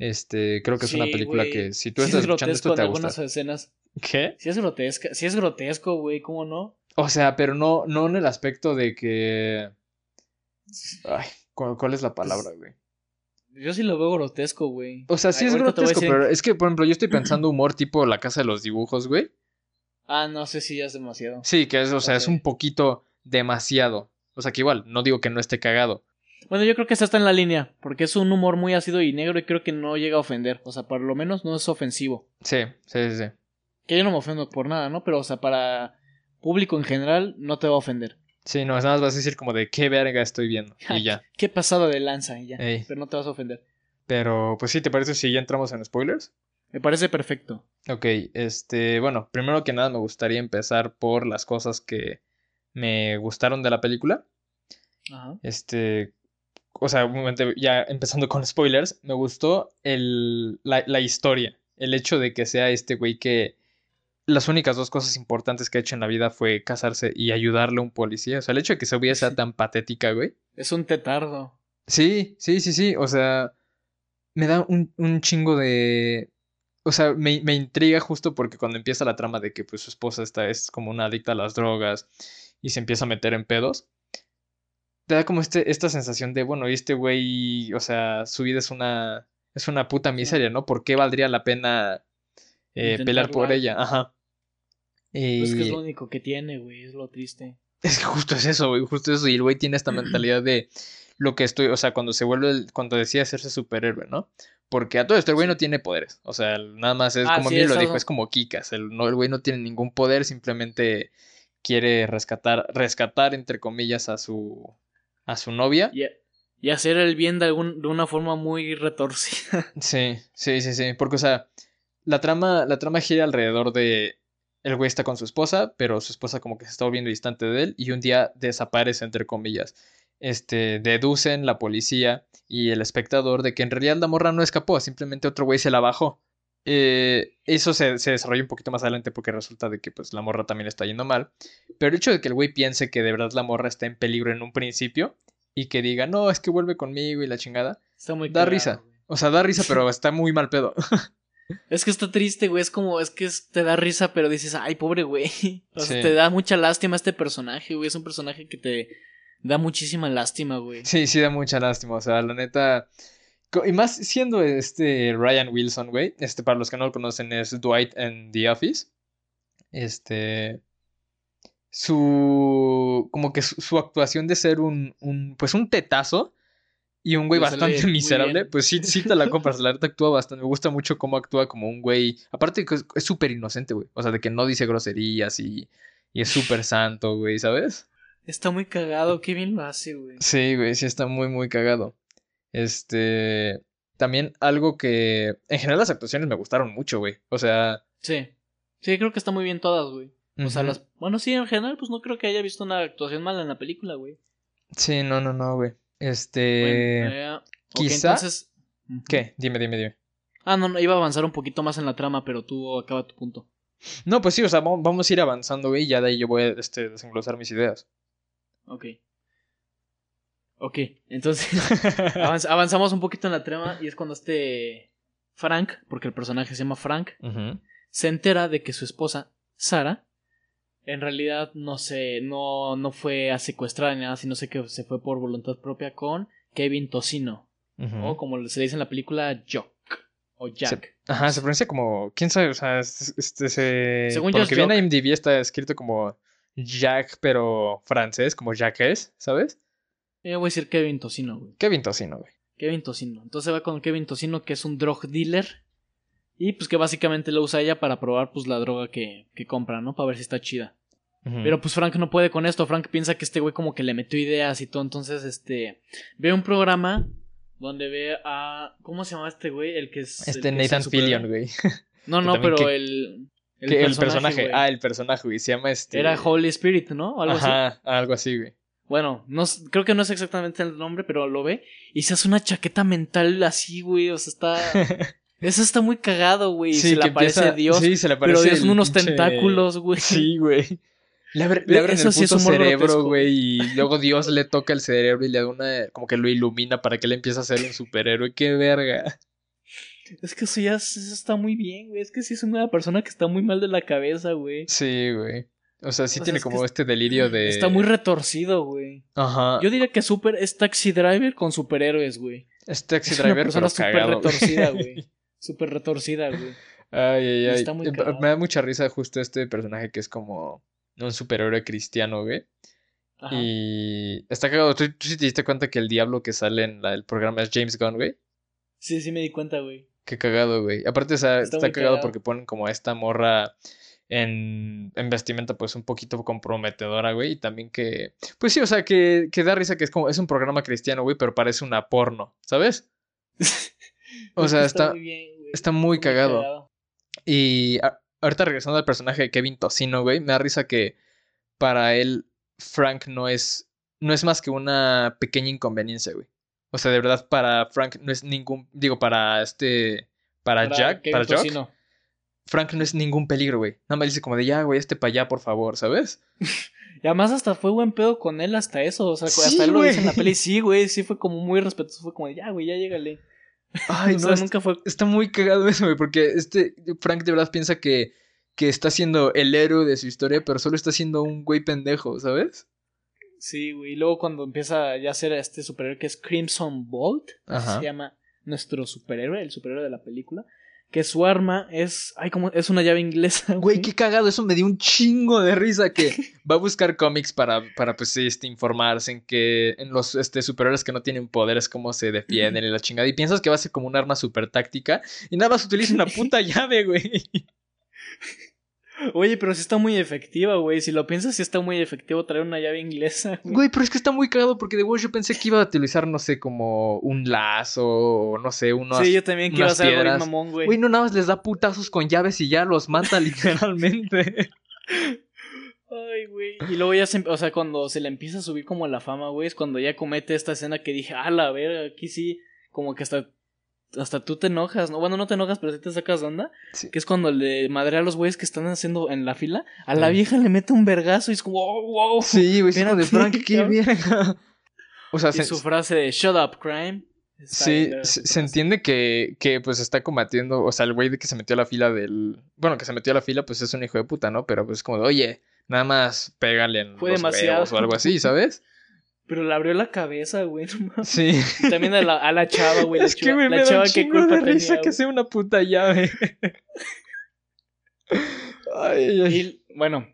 Este, creo que es una película que si tú estás escuchando esto te gusta. escenas. ¿Qué? Si es grotesca, si es grotesco, güey, ¿cómo no? O sea, pero no, no en el aspecto de que. Ay, ¿cuál, es la palabra, güey? Yo sí lo veo grotesco, güey. O sea, sí es grotesco, pero es que, por ejemplo, yo estoy pensando humor tipo La Casa de los Dibujos, güey. Ah, no sé si ya es demasiado. Sí, que es, o sea, es un poquito demasiado. O sea, que igual, no digo que no esté cagado. Bueno, yo creo que esta está en la línea, porque es un humor muy ácido y negro y creo que no llega a ofender. O sea, por lo menos no es ofensivo. Sí, sí, sí. Que yo no me ofendo por nada, ¿no? Pero, o sea, para público en general no te va a ofender. Sí, no, nada más vas a decir como de qué verga estoy viendo y ya. qué pasado de lanza y ya. Pero no te vas a ofender. Pero, pues sí, ¿te parece si ya entramos en spoilers? Me parece perfecto. Ok, este, bueno, primero que nada me gustaría empezar por las cosas que me gustaron de la película. Ajá. Este, o sea, ya empezando con spoilers, me gustó el, la, la historia, el hecho de que sea este güey que las únicas dos cosas importantes que ha hecho en la vida fue casarse y ayudarle a un policía. O sea, el hecho de que se hubiese tan patética, güey. Es un tetardo. Sí, sí, sí, sí. O sea, me da un, un chingo de, o sea, me, me, intriga justo porque cuando empieza la trama de que pues su esposa está, es como una adicta a las drogas y se empieza a meter en pedos, te da como este, esta sensación de, bueno, este güey, o sea, su vida es una, es una puta miseria, ¿no? ¿Por qué valdría la pena eh, pelear por ella? Ajá. Y... Pues es que es lo único que tiene, güey, es lo triste. Es que justo es eso, güey, justo eso. Y el güey tiene esta mentalidad de lo que estoy, o sea, cuando se vuelve, el, cuando decide hacerse superhéroe, ¿no? Porque a todo esto el güey no tiene poderes. O sea, nada más es ah, como sí, lo dijo, es como Kikas. El, no, el güey no tiene ningún poder, simplemente quiere rescatar, rescatar entre comillas a su a su novia. Y, hacer el bien de, algún, de una forma muy retorcida. Sí, sí, sí, sí. Porque, o sea, la trama, la trama gira alrededor de. El güey está con su esposa, pero su esposa como que se está volviendo distante de él y un día desaparece, entre comillas este, deducen la policía y el espectador de que en realidad la morra no escapó, simplemente otro güey se la bajó. Eh, eso se, se, desarrolla un poquito más adelante porque resulta de que pues la morra también está yendo mal. Pero el hecho de que el güey piense que de verdad la morra está en peligro en un principio y que diga, no, es que vuelve conmigo y la chingada, está muy da risa. O sea, da risa, pero está muy mal pedo. Es que está triste, güey. Es como, es que te da risa, pero dices, ay, pobre güey. O sea, te da mucha lástima este personaje, güey. Es un personaje que te, Da muchísima lástima, güey. Sí, sí, da mucha lástima. O sea, la neta. Y más siendo este Ryan Wilson, güey. Este, para los que no lo conocen, es Dwight en The Office. Este. Su. Como que su, actuación de ser un, un. Pues un tetazo. Y un güey bastante miserable. Pues sí, sí te la compras. La neta actúa bastante. Me gusta mucho cómo actúa como un güey. Aparte que es súper inocente, güey. O sea, de que no dice groserías y. Y es súper santo, güey, ¿sabes? Está muy cagado, qué bien lo hace, güey. Sí, güey, sí está muy, muy cagado. Este. También algo que. En general, las actuaciones me gustaron mucho, güey. O sea. Sí. Sí, creo que está muy bien todas, güey. O sea, las. Bueno, sí, en general, pues no creo que haya visto una actuación mala en la película, güey. Sí, no, no, no, güey. Este. Bueno, eh, Quizá. Ujú. ¿Qué? Dime, dime, dime. Ah, no, no, iba a avanzar un poquito más en la trama, pero tú acaba tu punto. No, pues sí, o sea, vamos, vamos a ir avanzando, güey, y ya de ahí yo voy a este, desenglosar mis ideas. Ok. Ok, entonces avanz- avanzamos un poquito en la trama y es cuando este Frank, porque el personaje se llama Frank, se entera de que su esposa, Sara, en realidad no se, no, no fue a secuestrar ni nada, sino sé que se fue por voluntad propia con Kevin Tocino, o como se le dice en la película, Jock, o Jack. Ajá, se pronuncia como. ¿Quién sabe? O sea, es- este se. Según por yo lo que viene. IMDb está escrito como Jack, pero francés, como Jack es, ¿sabes? Yo voy a decir Kevin Tocino, güey. Kevin Tocino, güey. Kevin Tocino. Entonces va con Kevin Tocino, que es un drug dealer. Y pues que básicamente lo usa ella para probar pues la droga que, que compra, ¿no? Para ver si está chida. Pero pues Frank no puede con esto. Frank piensa que este güey como que le metió ideas y todo. Entonces, este. Ve un programa donde ve a. ¿Cómo se llama este güey? El que es. el Este que Nathan el. Fillion, güey. No, no, pero que- el. Que El personaje. Ah, el personaje, güey. Se llama este. Era Holy Spirit, ¿no? O algo así. Ajá, algo así, güey. Bueno, no, creo que no es exactamente el nombre, pero lo ve. Y se hace una chaqueta mental así, güey. O sea, está. Eso está muy cagado, güey. se le aparece empieza- Dios. Sí, se le pero aparece. Dios son el unos tentáculos, güey. Sí, güey. Le, abre- le abren Eso el sí es humor cerebro, güey, y luego Dios le toca el cerebro y le da una, como que lo ilumina para que él empiece a ser un superhéroe. ¡Qué verga! Es que eso ya es- eso está muy bien, güey. Es que sí es una persona que está muy mal de la cabeza, güey. Sí, güey. O sea, sí O sea, tiene es como es- este delirio de... Está muy retorcido, güey. Ajá. Yo diría que Super es Taxi Driver con superhéroes, güey. Es Taxi Es una Driver, persona pero súper retorcida, güey. Súper retorcida, güey. Ay, ay, ay. Está muy cagado. Me da mucha risa justo este personaje que es como un superhéroe cristiano, güey. Ajá. Y está cagado. ¿Tú, tú sí te diste cuenta que el diablo que sale en la- el programa es James Gunn, güey? Sí, sí me di cuenta, güey. Qué cagado, güey. Aparte, Está está, cagado cagado. porque ponen como a esta morra en, en vestimenta, pues un poquito comprometedora, güey. Y también que, pues sí, o sea, que, que da risa que es como, es un programa cristiano, güey, pero parece una porno, ¿sabes? O sea, que está, muy bien, güey. está muy Está cagado. Y a- ahorita regresando al personaje de Kevin Tocino, güey, me da risa que para él Frank no es no es más que una pequeña inconveniencia, güey. O sea, de verdad para Frank no es ningún digo para este para, Para Jack, Kevin para Jock, Tocino. Frank no es ningún peligro, güey. Nada más dice como de ya, güey, este para allá, por favor, ¿sabes? Y además hasta fue buen pedo con él hasta eso. O sea, Sí, hasta él lo dice en la peli. Sí, güey. Sí fue como muy respetuoso. Fue como de, ya, güey, ya llégale. Ay, o sea, nunca fue... está muy cagado eso, güey, porque este Frank de verdad piensa que que está siendo el héroe de su historia, pero solo está siendo un güey pendejo, ¿sabes? Sí, güey. Y luego cuando empieza ya a ser este superhéroe que es Crimson Bolt. Ajá. Se llama nuestro superhéroe, el superhéroe de la película. Que su arma es... Ay, como... Es una llave inglesa, Güey, qué cagado, eso me dio un chingo de risa que va a buscar cómics para, para pues, este, informarse en que en los este, superhéroes que no tienen poderes, cómo se defienden y la chingada. Y piensas que va a ser como un arma super táctica y nada más utiliza una puta llave, güey. Oye, pero sí está muy efectiva, güey. Si lo piensas, sí está muy efectivo traer una llave inglesa. güey. Pero es que está muy cagado porque de güey yo pensé que iba a utilizar, no sé, como un lazo o no sé, unos... sí, yo también quiero hacer algo mamón, güey. Güey, no nada más les da putazos con llaves y ya los mata literalmente. Ay, güey. Y luego ya se, o sea, cuando se le empieza a subir como la fama, güey, es cuando ya comete esta escena que dije, ah, la ver, aquí sí, como que hasta, hasta tú te enojas, ¿no? Bueno, no te enojas, pero sí te sacas de onda. Sí. Que es cuando le madrea a los güeyes que están haciendo en la fila, a la Sí. vieja le mete un vergazo y es como, oh, wow. Sí, güey, de Frank, qué verga. O sea, Y se- su frase de shut up, crime. Sí, se, entiende que, que pues está combatiendo, o sea, el güey de que se metió a la fila del, bueno, que se metió a la fila, pues es un hijo de puta, ¿no? Pero pues como de, oye, nada más pégale en Fue los demasiado. o algo así, ¿sabes? Pero le abrió la cabeza, güey. no mames. Sí. Y También a la, a la chava, güey. la es que chava- la me da chava un chingo culpa de risa tenía, que sea una puta llave. ay, ay, ay. Y bueno,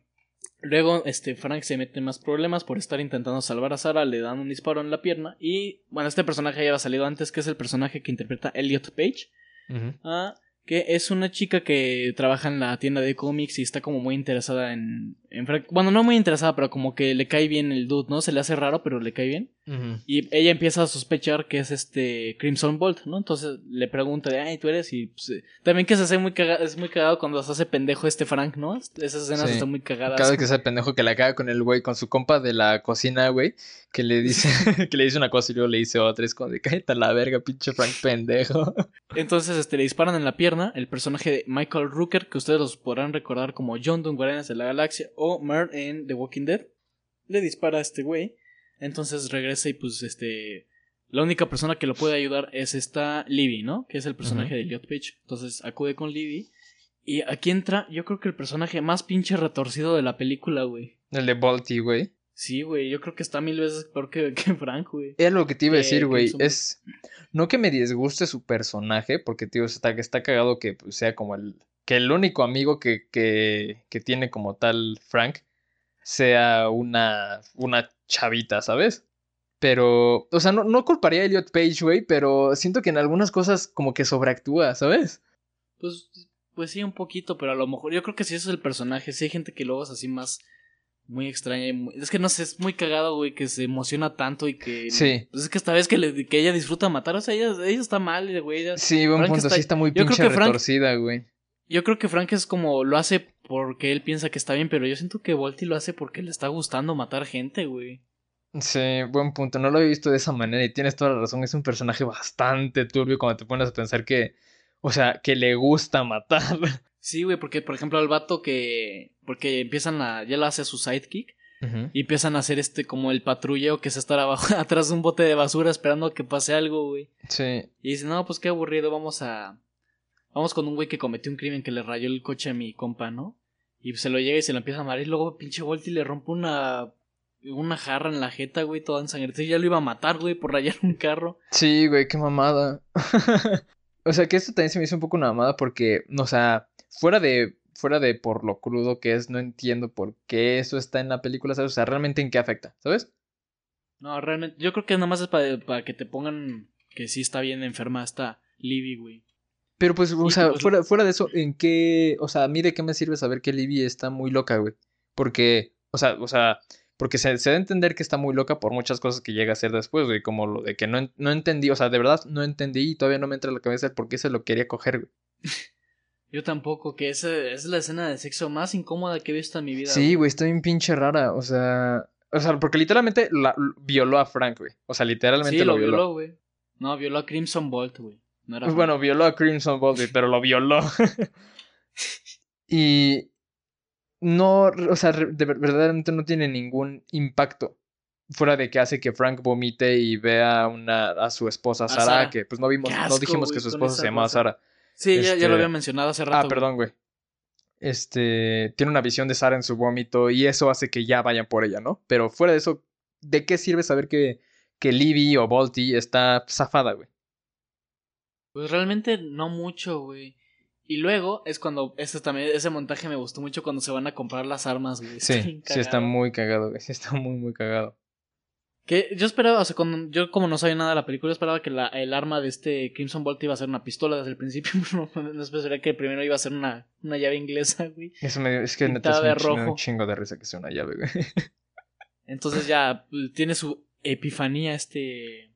luego este Frank se mete en más problemas por estar intentando salvar a Sara, le dan un disparo en la pierna y bueno, este personaje ya había salido antes, que es el personaje que interpreta Elliot Page, ah, que es una chica que trabaja en la tienda de cómics y está como muy interesada en. Bueno, no muy interesada, pero como que le cae bien el dude, ¿no? Se le hace raro, pero le cae bien. Y ella empieza a sospechar que es este Crimson Bolt, ¿no? Entonces le pregunta de, ay, tú eres. Y pues, eh, también que se hace muy cagado, es muy cagado cuando se hace pendejo este Frank, ¿no? Esas escenas están muy cagadas. Cada vez que ese pendejo que la caga con el güey, con su compa de la cocina, güey, que le dice, que le dice una cosa y luego le dice otra. Es como de, cállate a la verga, pinche Frank pendejo. Entonces, este, le disparan en la pierna el personaje de Michael Rooker, que ustedes los podrán recordar como John Doe Guardianes de la Galaxia o Mer en The Walking Dead. Le dispara a este güey. Entonces regresa y pues este... La única persona que lo puede ayudar es esta Libby, ¿no? Que es el personaje de Elliot Page. Entonces acude con Libby. Y aquí entra, yo creo que el personaje más pinche retorcido de la película, güey. El de Balti, güey. Sí, güey, yo creo que está mil veces peor que, que Frank, güey. Es lo que te iba a decir, güey. Es. No que me disguste su personaje, porque, tío, está, está cagado que pues, sea como el. Que el único amigo que, que, que tiene como tal Frank sea una, una chavita, ¿sabes? Pero, o sea, no, no culparía a Elliot Page, güey, pero siento que en algunas cosas como que sobreactúa, ¿sabes? Pues, pues sí, un poquito, pero a lo mejor yo creo que sí eso es el personaje. Sí hay gente que luego es así más muy extraña. Es que no sé, es muy cagado, güey, que se emociona tanto y que. Sí. Pues es que esta vez que, le, que ella disfruta matar, o sea, ella, ella está mal, güey. sí, buen punto, sí está muy pinche retorcida, güey. Yo creo que Frank es como lo hace porque él piensa que está bien, pero yo siento que Volty lo hace porque le está gustando matar gente, güey. Sí, buen punto. No lo había visto de esa manera y tienes toda la razón. Es un personaje bastante turbio cuando te pones a pensar que, o sea, que le gusta matar. Sí, güey, porque por ejemplo al vato que, porque empiezan a, ya lo hace su sidekick y empiezan a hacer este como el patrulleo que es estar abajo, atrás de un bote de basura esperando a que pase algo, güey. Sí. Y dice, no, pues qué aburrido, vamos a, Vamos con un güey que cometió un crimen que le rayó el coche a mi compa, ¿no? Y se lo llega y se lo empieza a amar. Y luego pinche Volty le rompe una. Una jarra en la jeta, güey, toda ensangrentada. Y ya lo iba a matar, güey, por rayar un carro. Sí, güey, qué mamada. o sea, que esto también se me hizo un poco una mamada porque, o sea, fuera de. Fuera de por lo crudo que es, no entiendo por qué eso está en la película, ¿sabes? O sea, realmente en qué afecta, ¿sabes? No, realmente. Yo creo que nada más es para, para que te pongan que sí está bien enferma esta Libby, güey. Pero pues, o sea, pues, fuera, fuera de eso, ¿en qué? O sea, a mí de qué me sirve saber que Libby está muy loca, güey. Porque, o sea, o sea, porque se, se da a entender que está muy loca por muchas cosas que llega a hacer después, güey. Como lo de que no, no entendí, o sea, de verdad no entendí y todavía no me entra en la cabeza el por qué se lo quería coger, güey. Yo tampoco, que esa es la escena de sexo más incómoda que he visto en mi vida. Sí, güey, está bien pinche rara, o sea... O sea, porque literalmente la, violó a Frank, güey. O sea, literalmente sí, lo, violó, güey. No, violó a Crimson Bolt, güey. Pues bueno, violó a Crimson Bolt, pero lo violó. y no, o sea, de, verdaderamente no tiene ningún impacto. Fuera de que hace que Frank vomite y vea una, a su esposa Sara, que pues no vimos, no dijimos que su esposa se llamaba Sara. Sí, ya, lo este, había mencionado hace rato. Ah, perdón, güey. Este, tiene una visión de Sara en su vómito y eso hace que ya vayan por ella, ¿no? Pero fuera de eso, ¿de qué sirve saber que, que Libby o Volty está zafada, güey? Pues realmente no mucho, güey. Y luego es cuando ese también ese montaje me gustó mucho cuando se van a comprar las armas, güey. Sí, sí está muy cagado, güey. Sí está muy muy cagado. Que yo esperaba, o sea, cuando, yo como no sabía nada de la película, esperaba que la, el arma de este Crimson Bolt iba a ser una pistola desde el principio, no, no esperaría que primero iba a ser una, una llave inglesa, güey. Eso me es que neta es un, un, chingo de risa que sea una llave, güey. Entonces ya pues, tiene su epifanía este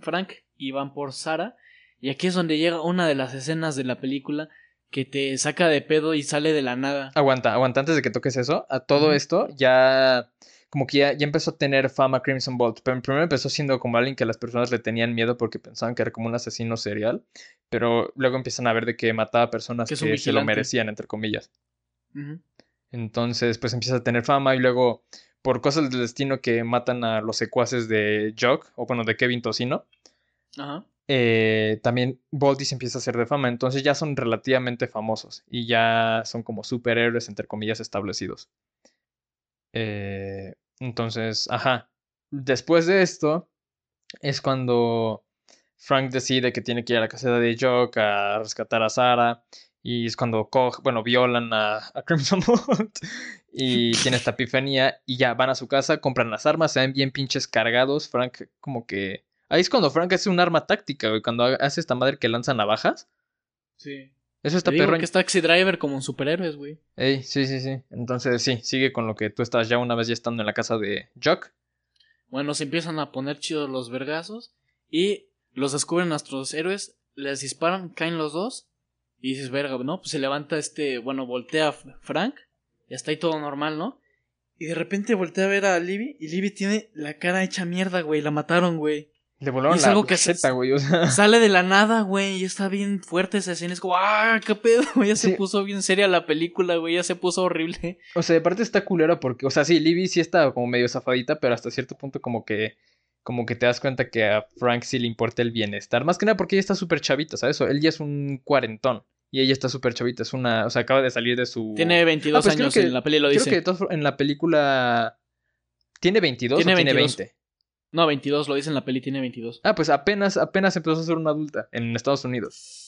Frank y van por Sara y aquí es donde llega una de las escenas de la película que te saca de pedo y sale de la nada. Aguanta, aguanta antes de que toques eso. A todo esto ya como que ya, ya, empezó a tener fama Crimson Bolt. Pero primero empezó siendo como alguien que las personas le tenían miedo porque pensaban que era como un asesino serial. Pero luego empiezan a ver de que mataba personas que, se lo merecían, entre comillas. Entonces, pues empieza a tener fama y luego, por cosas del destino que matan a los secuaces de Jock, o bueno, de Kevin Tocino. Ajá eh, también Voldy se empieza a hacer de fama, entonces ya son relativamente famosos y ya son como superhéroes, entre comillas, establecidos. Eh, entonces, ajá. Después de esto es cuando Frank decide que tiene que ir a la caseta de Jock a rescatar a Sara. Y es cuando coge, bueno, violan a, Crimson Bolt y tiene esta epifanía y ya van a su casa, compran las armas, se ven bien pinches cargados. Frank como que Ahí es cuando Frank hace un arma táctica, güey. Cuando hace esta madre que lanza navajas. Sí. Eso está Te digo perro. que es Taxi Driver como un superhéroes, güey. Ey, sí, sí, sí. Entonces, sí, sigue con lo que tú estás ya una vez ya estando en la casa de Jock. Bueno, se empiezan a poner chidos los vergazos y los descubren nuestros héroes, les disparan, caen los dos y dices, verga, ¿no? Pues se levanta este, bueno, voltea Frank y está ahí todo normal, ¿no? Y de repente voltea a ver a Libby y Libby tiene la cara hecha mierda, güey, la mataron, güey. Le volaron es la algo que se- jeta, güey. O sea, Sale de la nada, güey, y está bien fuerte esa escena, es como, ah, qué pedo, ya se puso bien seria la película, güey, ya se puso horrible. o sea, de parte está culera porque, o sea, sí, Libby sí está como medio zafadita, pero hasta cierto punto como que, como que te das cuenta que a Frank sí le importa el bienestar. Más que nada porque ella está súper chavita, ¿sabes? Él ya es un cuarentón y ella está súper chavita, es una, o sea, acaba de salir de su... Tiene 22 Ah, pues años que- en la peli, lo Creo que en la película... ¿Tiene 22 Tiene o tiene 22. 20? No, 22, lo dice en la peli, tiene 22. Ah, pues apenas, apenas empezó a ser una adulta en Estados Unidos.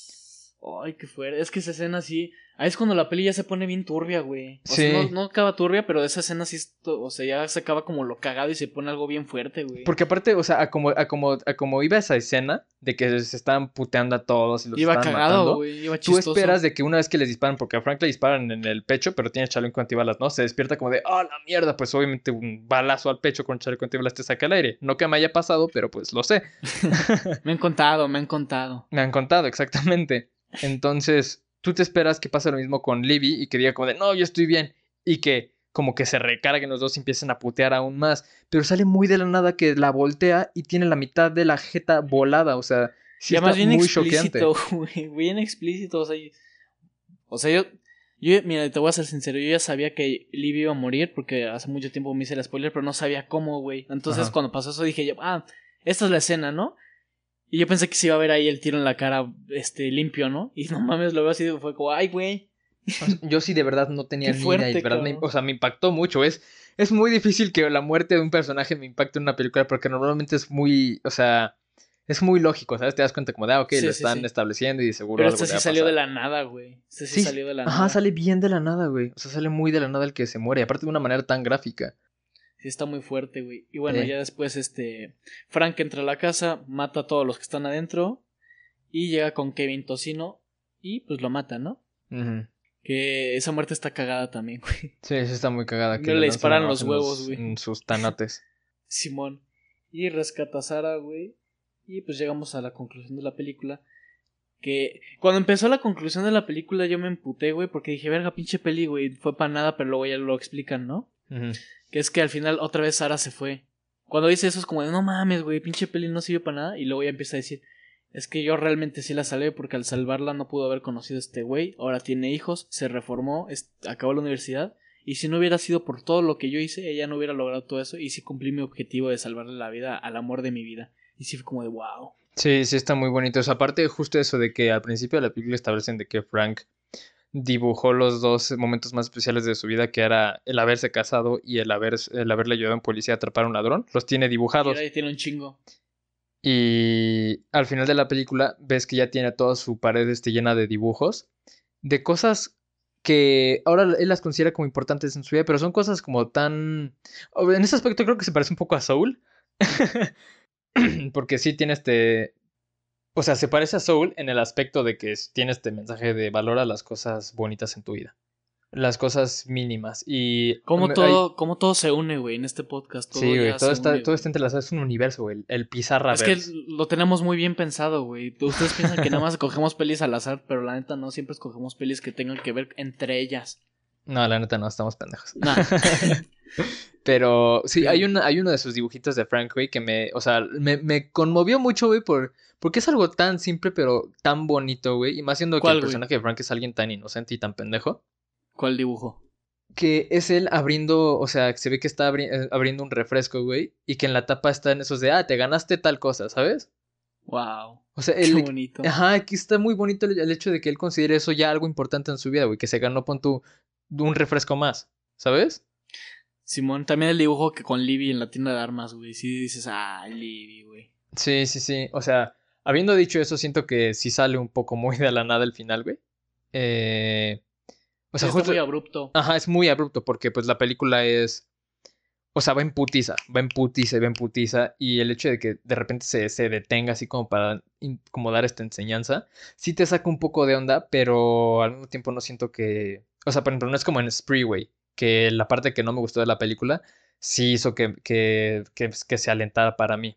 Ay, qué fuerte. Es que esa escena sí. Ahí es cuando la peli ya se pone bien turbia, güey. O sea, Sí. no, no acaba turbia, pero esa escena sí. O sea, ya se acaba como lo cagado y se pone algo bien fuerte, güey. Porque aparte, o sea, a como, a como, a como iba esa escena de que se estaban puteando a todos y los Iba estaban cagado, matando, güey. Iba Tú chistoso. esperas de que una vez que les disparan, porque a Frank le disparan en el pecho, pero tiene chaleco antibalas, ¿no? Se despierta como de, ¡ah, la mierda! Pues obviamente un balazo al pecho con chaleco antibalas te saca al aire. No que me haya pasado, pero pues lo sé. Me han contado, me han contado. Me han contado, exactamente. Entonces, tú te esperas que pase lo mismo con Libby y que diga como de, no, yo estoy bien. Y que como que se recarguen los dos y empiecen a putear aún más. Pero sale muy de la nada que la voltea y tiene la mitad de la jeta volada. O sea, sí está bien muy explícito, güey. Bien explícito. O sea, y- o sea, yo. Yo, mira, te voy a ser sincero, yo ya sabía que Libby iba a morir porque hace mucho tiempo me hice el spoiler, pero no sabía cómo, güey. Entonces Ajá. cuando pasó eso dije yo, ah, esta es la escena, ¿no? Y yo pensé que se iba a ver ahí el tiro en la cara, este, limpio, ¿no? Y no mames, lo veo así, fue como, ay, güey. Yo sí de verdad no tenía ni idea. y de verdad me- o sea, me impactó mucho. Es, es muy difícil que la muerte de un personaje me impacte en una película porque normalmente es muy, o sea, es muy lógico, ¿sabes? Te das cuenta como de, ah, ok, Sí, lo están sí. estableciendo y seguro Pero algo este sí salió de la nada, güey. Este sí, salió de la Ajá, nada. sale bien de la nada, güey. O sea, sale muy de la nada el que se muere. Aparte de una manera tan gráfica. Sí, está muy fuerte, güey. Y bueno, Eh. ya después, este. Frank entra a la casa, mata a todos los que están adentro. Y llega con Kevin Tocino. Y pues lo mata, ¿no? Que esa muerte está cagada también, güey. Sí, sí está muy cagada. No le disparan los huevos, güey. En sus tanates. Simón. Y rescata a Sara, güey. Y pues llegamos a la conclusión de la película. Que cuando empezó la conclusión de la película yo me emputé, güey, porque dije, verga, pinche peli, güey, fue para nada, pero luego ya lo explican, ¿no? Que es que al final otra vez Sara se fue. Cuando dice eso es como de, no mames, güey, pinche peli no sirvió para nada. Y luego ya empieza a decir, es que yo realmente sí la salvé porque al salvarla no pudo haber conocido a este güey. Ahora tiene hijos, se reformó, acabó la universidad. Y si no hubiera sido por todo lo que yo hice, ella no hubiera logrado todo eso. Y sí cumplí mi objetivo de salvarle la vida al amor de mi vida. Y sí fue como de, wow. Sí, sí está muy bonito. O sea, aparte justo eso de que al principio de la película establecen de que Frank dibujó los dos momentos más especiales de su vida, que era el haberse casado y el, haber, el haberle ayudado a un policía a atrapar a un ladrón. Los tiene Y dibujados. ahora ya tiene un chingo. Y al final de la película ves que ya tiene toda su pared este, llena de dibujos, de cosas que ahora él las considera como importantes en su vida, pero son cosas como tan... En ese aspecto creo que se parece un poco a Soul, porque sí tiene este... O sea, se parece a Soul en el aspecto de que tiene este mensaje de valora las cosas bonitas en tu vida. Las cosas mínimas. Y... Hay- todo, cómo todo se une, güey, en este podcast. Todo Sí, güey, todo está, une, todo está entrelazado, es un universo, güey, el pizarra Es que lo tenemos muy bien pensado, güey. Ustedes piensan que nada más escogemos pelis al azar, pero la neta no, siempre escogemos pelis que tengan que ver entre ellas. No, la neta no, estamos pendejos. Nah. Pero sí, Sí. hay, una, hay uno de sus dibujitos de Frank, güey, que me, o sea, me, me conmovió mucho, güey, por, porque es algo tan simple, pero tan bonito, güey. Y más siendo que ¿Cuál, el güey? personaje de Frank es alguien tan inocente y tan pendejo. ¿Cuál dibujo? Que es él abriendo, o sea, que se ve que está abri- eh, abriendo un refresco, güey. Y que en la tapa está en esos de, ah, te ganaste tal cosa, ¿sabes? Wow. O sea, Qué él, bonito. Ajá, aquí está muy bonito el, el hecho de que él considere eso ya algo importante en su vida, güey, que se ganó, pon tú, un refresco más, ¿sabes? Simón, también el dibujo que con Libby en la tienda de armas, güey. Sí dices, ah, Libby, güey. Sí, sí, sí, o sea, habiendo dicho eso, siento que sí sale un poco muy de la nada el final, güey. Eh... O sea, Sí, justo... muy abrupto. Ajá, es muy abrupto porque pues la película es... o sea, va en putiza, va en putiza, va en putiza. Y el hecho de que de repente se, se detenga así como para como dar esta enseñanza, sí te saca un poco de onda, pero al mismo tiempo no siento que... O sea, por ejemplo, no es como en Spreeway, que la parte que no me gustó de la película sí hizo que, que, que, que se alentara para mí.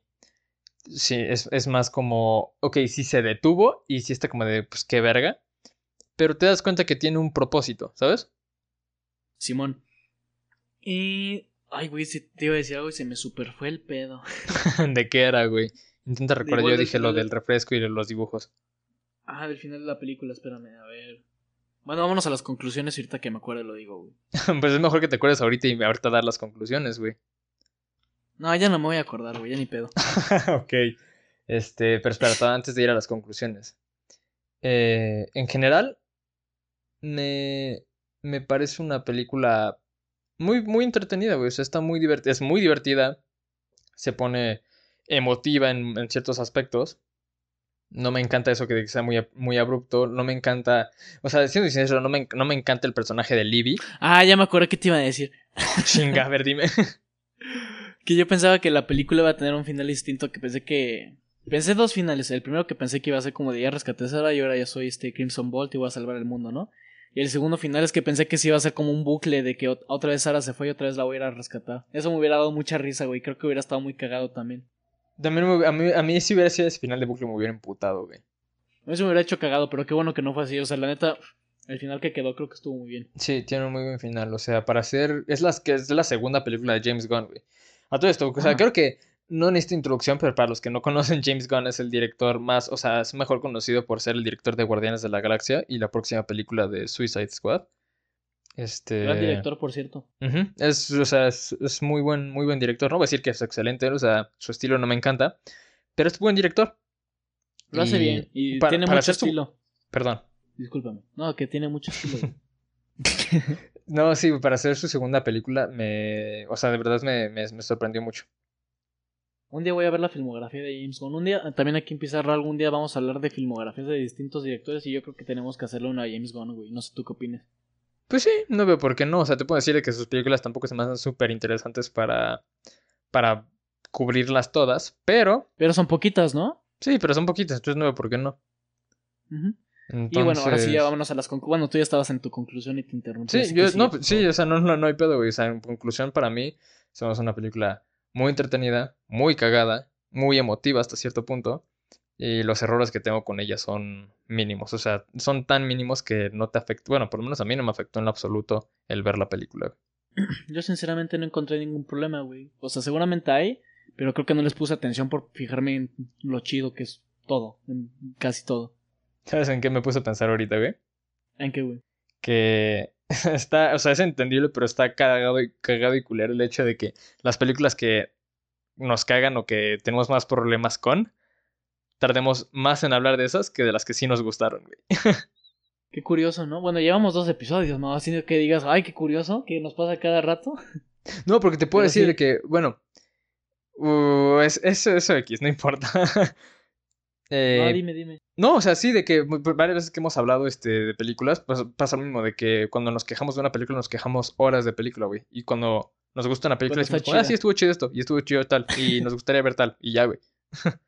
Sí, es, es más como, ok, sí se detuvo y sí está como de, pues qué verga, pero te das cuenta que tiene un propósito, ¿sabes? Simón. Y. Ay, güey, si te iba a decir algo y se me super fue el pedo. ¿De qué era, güey? Intenta recordar, yo dije lo de- del refresco y de los dibujos. Ah, del final de la película, espérame, a ver. Bueno, vámonos a las conclusiones y ahorita que me acuerdo lo digo, güey. Pues es mejor que te acuerdes ahorita y ahorita dar las conclusiones, güey. No, ya no me voy a acordar, güey, ya ni pedo. ok. Este, pero espera, antes de ir a las conclusiones. Eh, en general, me, me parece una película muy, muy entretenida, güey. O sea, está muy divertida. Es muy divertida. Se pone emotiva en, en ciertos aspectos. No me encanta eso que, sea muy, muy abrupto. No me encanta. O sea, siendo sincero, no me, no me encanta el personaje de Libby. Ah, ya me acordé que te iba a decir. Chinga, a ver, dime. Que yo pensaba que la película iba a tener un final distinto, que pensé que... Pensé dos finales. El primero que pensé que iba a ser como de ya rescaté a Sarah y ahora ya soy este Crimson Bolt y voy a salvar el mundo, ¿no? Y el segundo final es que pensé que sí iba a ser como un bucle de que ot- otra vez Sara se fue y otra vez la voy a ir a rescatar. Eso me hubiera dado mucha risa, güey. Creo que hubiera estado muy cagado también. También me- a, mí, a mí si hubiera sido ese final de bucle me hubiera emputado, güey. Eso me hubiera hecho cagado, pero qué bueno que no fue así. O sea, la neta, el final que quedó creo que estuvo muy bien. Sí, tiene un muy buen final. O sea, para hacer. Es, las, que es la segunda película de James Gunn, güey. A todo esto, o sea, creo que no necesito introducción, pero para los que no conocen, James Gunn es el director más. O sea, es mejor conocido por ser el director de Guardianes de la Galaxia y la próxima película de Suicide Squad. Este. Gran director, por cierto. Es, o sea, es, es muy buen, muy buen director. No voy a decir que es excelente, o sea, su estilo no me encanta, pero es buen director. Lo hace bien. Y para- tiene para mucho estilo. Perdón. Discúlpame. No, que tiene mucho estilo. No, sí, para hacer su segunda película, me. O sea, de verdad me, me, me sorprendió mucho. Un día voy a ver la filmografía de James Gunn. Un día, también aquí en Pizarra, algún día vamos a hablar de filmografías de distintos directores y yo creo que tenemos que hacerle una a James Gunn, güey. No sé tú qué opinas. Pues sí, no veo por qué no. O sea, te puedo decir de que sus películas tampoco se me hacen súper interesantes para, para cubrirlas todas, pero Pero son poquitas, ¿no? sí, pero son poquitas, entonces no veo por qué no. Ujú. Entonces, Y bueno, ahora sí ya vámonos a las conclusiones. Bueno, tú ya estabas en tu conclusión y te interrumpí. Sí, yo, no, sí, o sea, no, no, no hay pedo, güey. O sea, en conclusión, para mí, somos una película muy entretenida, muy cagada, muy emotiva hasta cierto punto. Y los errores que tengo con ella son mínimos. O sea, son tan mínimos que no te afectan. Bueno, por lo menos a mí no me afectó en lo absoluto el ver la película. Yo sinceramente no encontré ningún problema, güey. O sea, seguramente hay, pero creo que no les puse atención por fijarme en lo chido que es todo, en casi todo. ¿Sabes en qué me puse a pensar ahorita, güey? ¿En qué, güey? que está, o sea, es entendible, pero está cagado y, cagado y culero el hecho de que las películas que nos cagan o que tenemos más problemas con, tardemos más en hablar de esas que de las que sí nos gustaron, güey. Qué curioso, ¿no? Bueno, llevamos dos episodios, ¿no? Así que digas, ay, qué curioso, que nos pasa cada rato. No, porque te puedo Pero decir sí. que, bueno, uh, es, eso, eso X, no importa. Eh, no, dime, dime. No, o sea, sí, de que varias veces que hemos hablado este, de películas, pues pasa lo mismo, de que cuando nos quejamos de una película, nos quejamos horas de película, güey. Y cuando nos gusta una película, decimos, ah, sí, estuvo chido esto, y estuvo chido tal, y nos gustaría ver tal, y ya, güey.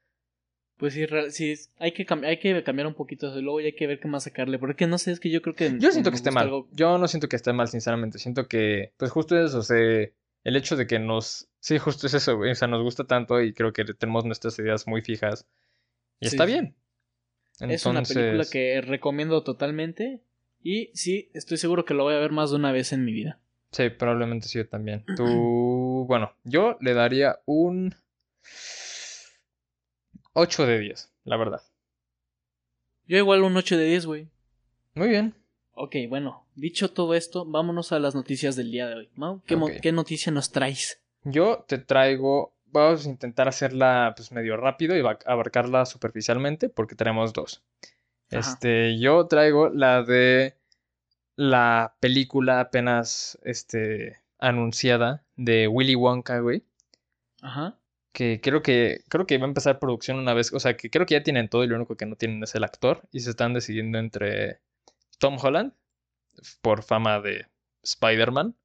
Pues sí, sí, hay que, hay que cambiar un poquito eso y luego ya hay que ver qué más sacarle. Porque no sé, es que yo creo que. Yo siento que esté mal. algo- Yo no siento que esté mal, sinceramente. Siento que, pues justo eso, o sea, el hecho de que nos... Sí, justo es eso, güey. O sea, nos gusta tanto y creo que tenemos nuestras ideas muy fijas. Y Sí, está bien. Es una película que recomiendo totalmente. Y sí, estoy seguro que lo voy a ver más de una vez en mi vida. Sí, probablemente sí, yo también. Tú, bueno, yo le daría un 8 de 10, la verdad. Yo igual un 8 de 10, güey. Muy bien. Ok, bueno, dicho todo esto, vámonos a las noticias del día de hoy. ¿no? ¿Qué. ¿Qué noticia nos traes? Yo te traigo, vamos a intentar hacerla pues medio rápido y abarcarla superficialmente porque tenemos dos. Ajá. Este, yo traigo la de la película apenas este anunciada de Willy Wonka, güey, Ajá. que creo que creo que va a empezar producción una vez, o sea, que creo que ya tienen todo y lo único que no tienen es el actor y se están decidiendo entre Tom Holland por fama de Spider-Man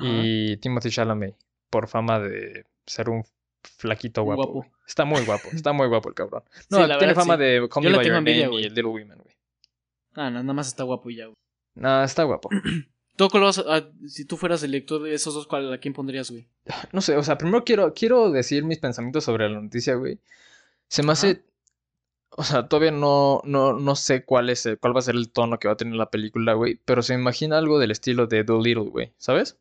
y Timothy Chalamet por fama de ser un flaquito guapo. Está muy guapo, está muy guapo el cabrón. No, Sí, la tiene verdad, fama sí. de Call Me By Your Name y güey. Little Women, güey. Ah, no, nada más está guapo y ya, güey. No, está guapo. ¿Tú cuál vas a- si tú fueras el lector de esos dos, ¿cuál, ¿a quién pondrías, güey? No sé, o sea, primero quiero, quiero decir mis pensamientos sobre la noticia, güey. Se me hace. O sea, todavía no, no, no sé cuál es el- cuál va a ser el tono que va a tener la película, güey. Pero se me imagina algo del estilo de Dolittle, güey. ¿Sabes?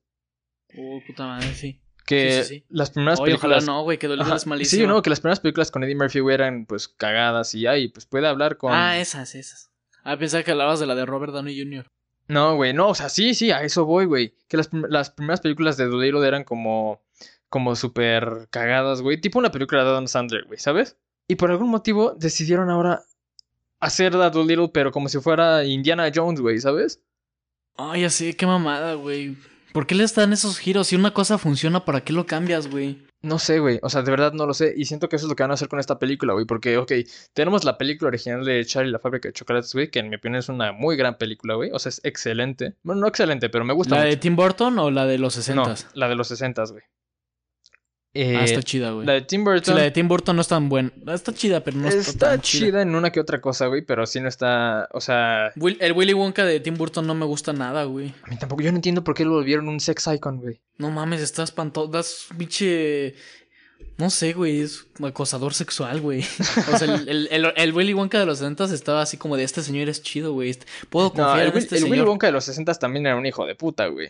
Oh, puta madre, sí. Que Sí, sí, sí. las primeras Oye, películas. ojalá no, güey, que Dolittle es malísimo. Sí, no, que las primeras películas con Eddie Murphy, güey, eran pues cagadas y ay, pues puede hablar con. Ah, esas, esas. Ah, pensaba que hablabas de la de Robert Downey Jr. No, güey, no, o sea, sí, sí, a eso voy, güey. Que las, las primeras películas de Dolittle eran como, como súper cagadas, güey. Tipo una película de Adam Sandler, güey, ¿sabes? Y por algún motivo decidieron ahora hacer la Dolittle, pero como si fuera Indiana Jones, güey, ¿sabes? Ay, ya sé, qué mamada, güey. ¿Por qué les dan esos giros? Si una cosa funciona, ¿para qué lo cambias, güey? No sé, güey, o sea, de verdad no lo sé. Y siento que eso es lo que van a hacer con esta película, güey. Porque, ok, tenemos la película original de Charlie y la fábrica de chocolates, güey, que en mi opinión es una muy gran película, güey. O sea, es excelente. Bueno, no excelente, pero me gusta ¿La mucho. de Tim Burton o la de los 60 No, la de los 60, güey. Eh, Ah, está chida, güey. la de Tim Sí, Burton. la de Tim Burton no es tan buena. Está chida, pero no está, está tan chida. chida. en una que otra cosa, güey, pero sí no está. O sea, Will- el Willy Wonka de Tim Burton no me gusta nada, güey. a mí tampoco. Yo no entiendo por qué lo volvieron un sex icon, güey. No mames, está espantoso. Das biche. No sé, güey. Es un acosador sexual, güey. O sea, el, el, el- el Willy Wonka de los 60 estaba así como de este señor es chido, güey. Este- Puedo No, confiar el, en este el Willy señor. Wonka de los 60 también era un hijo de puta, güey.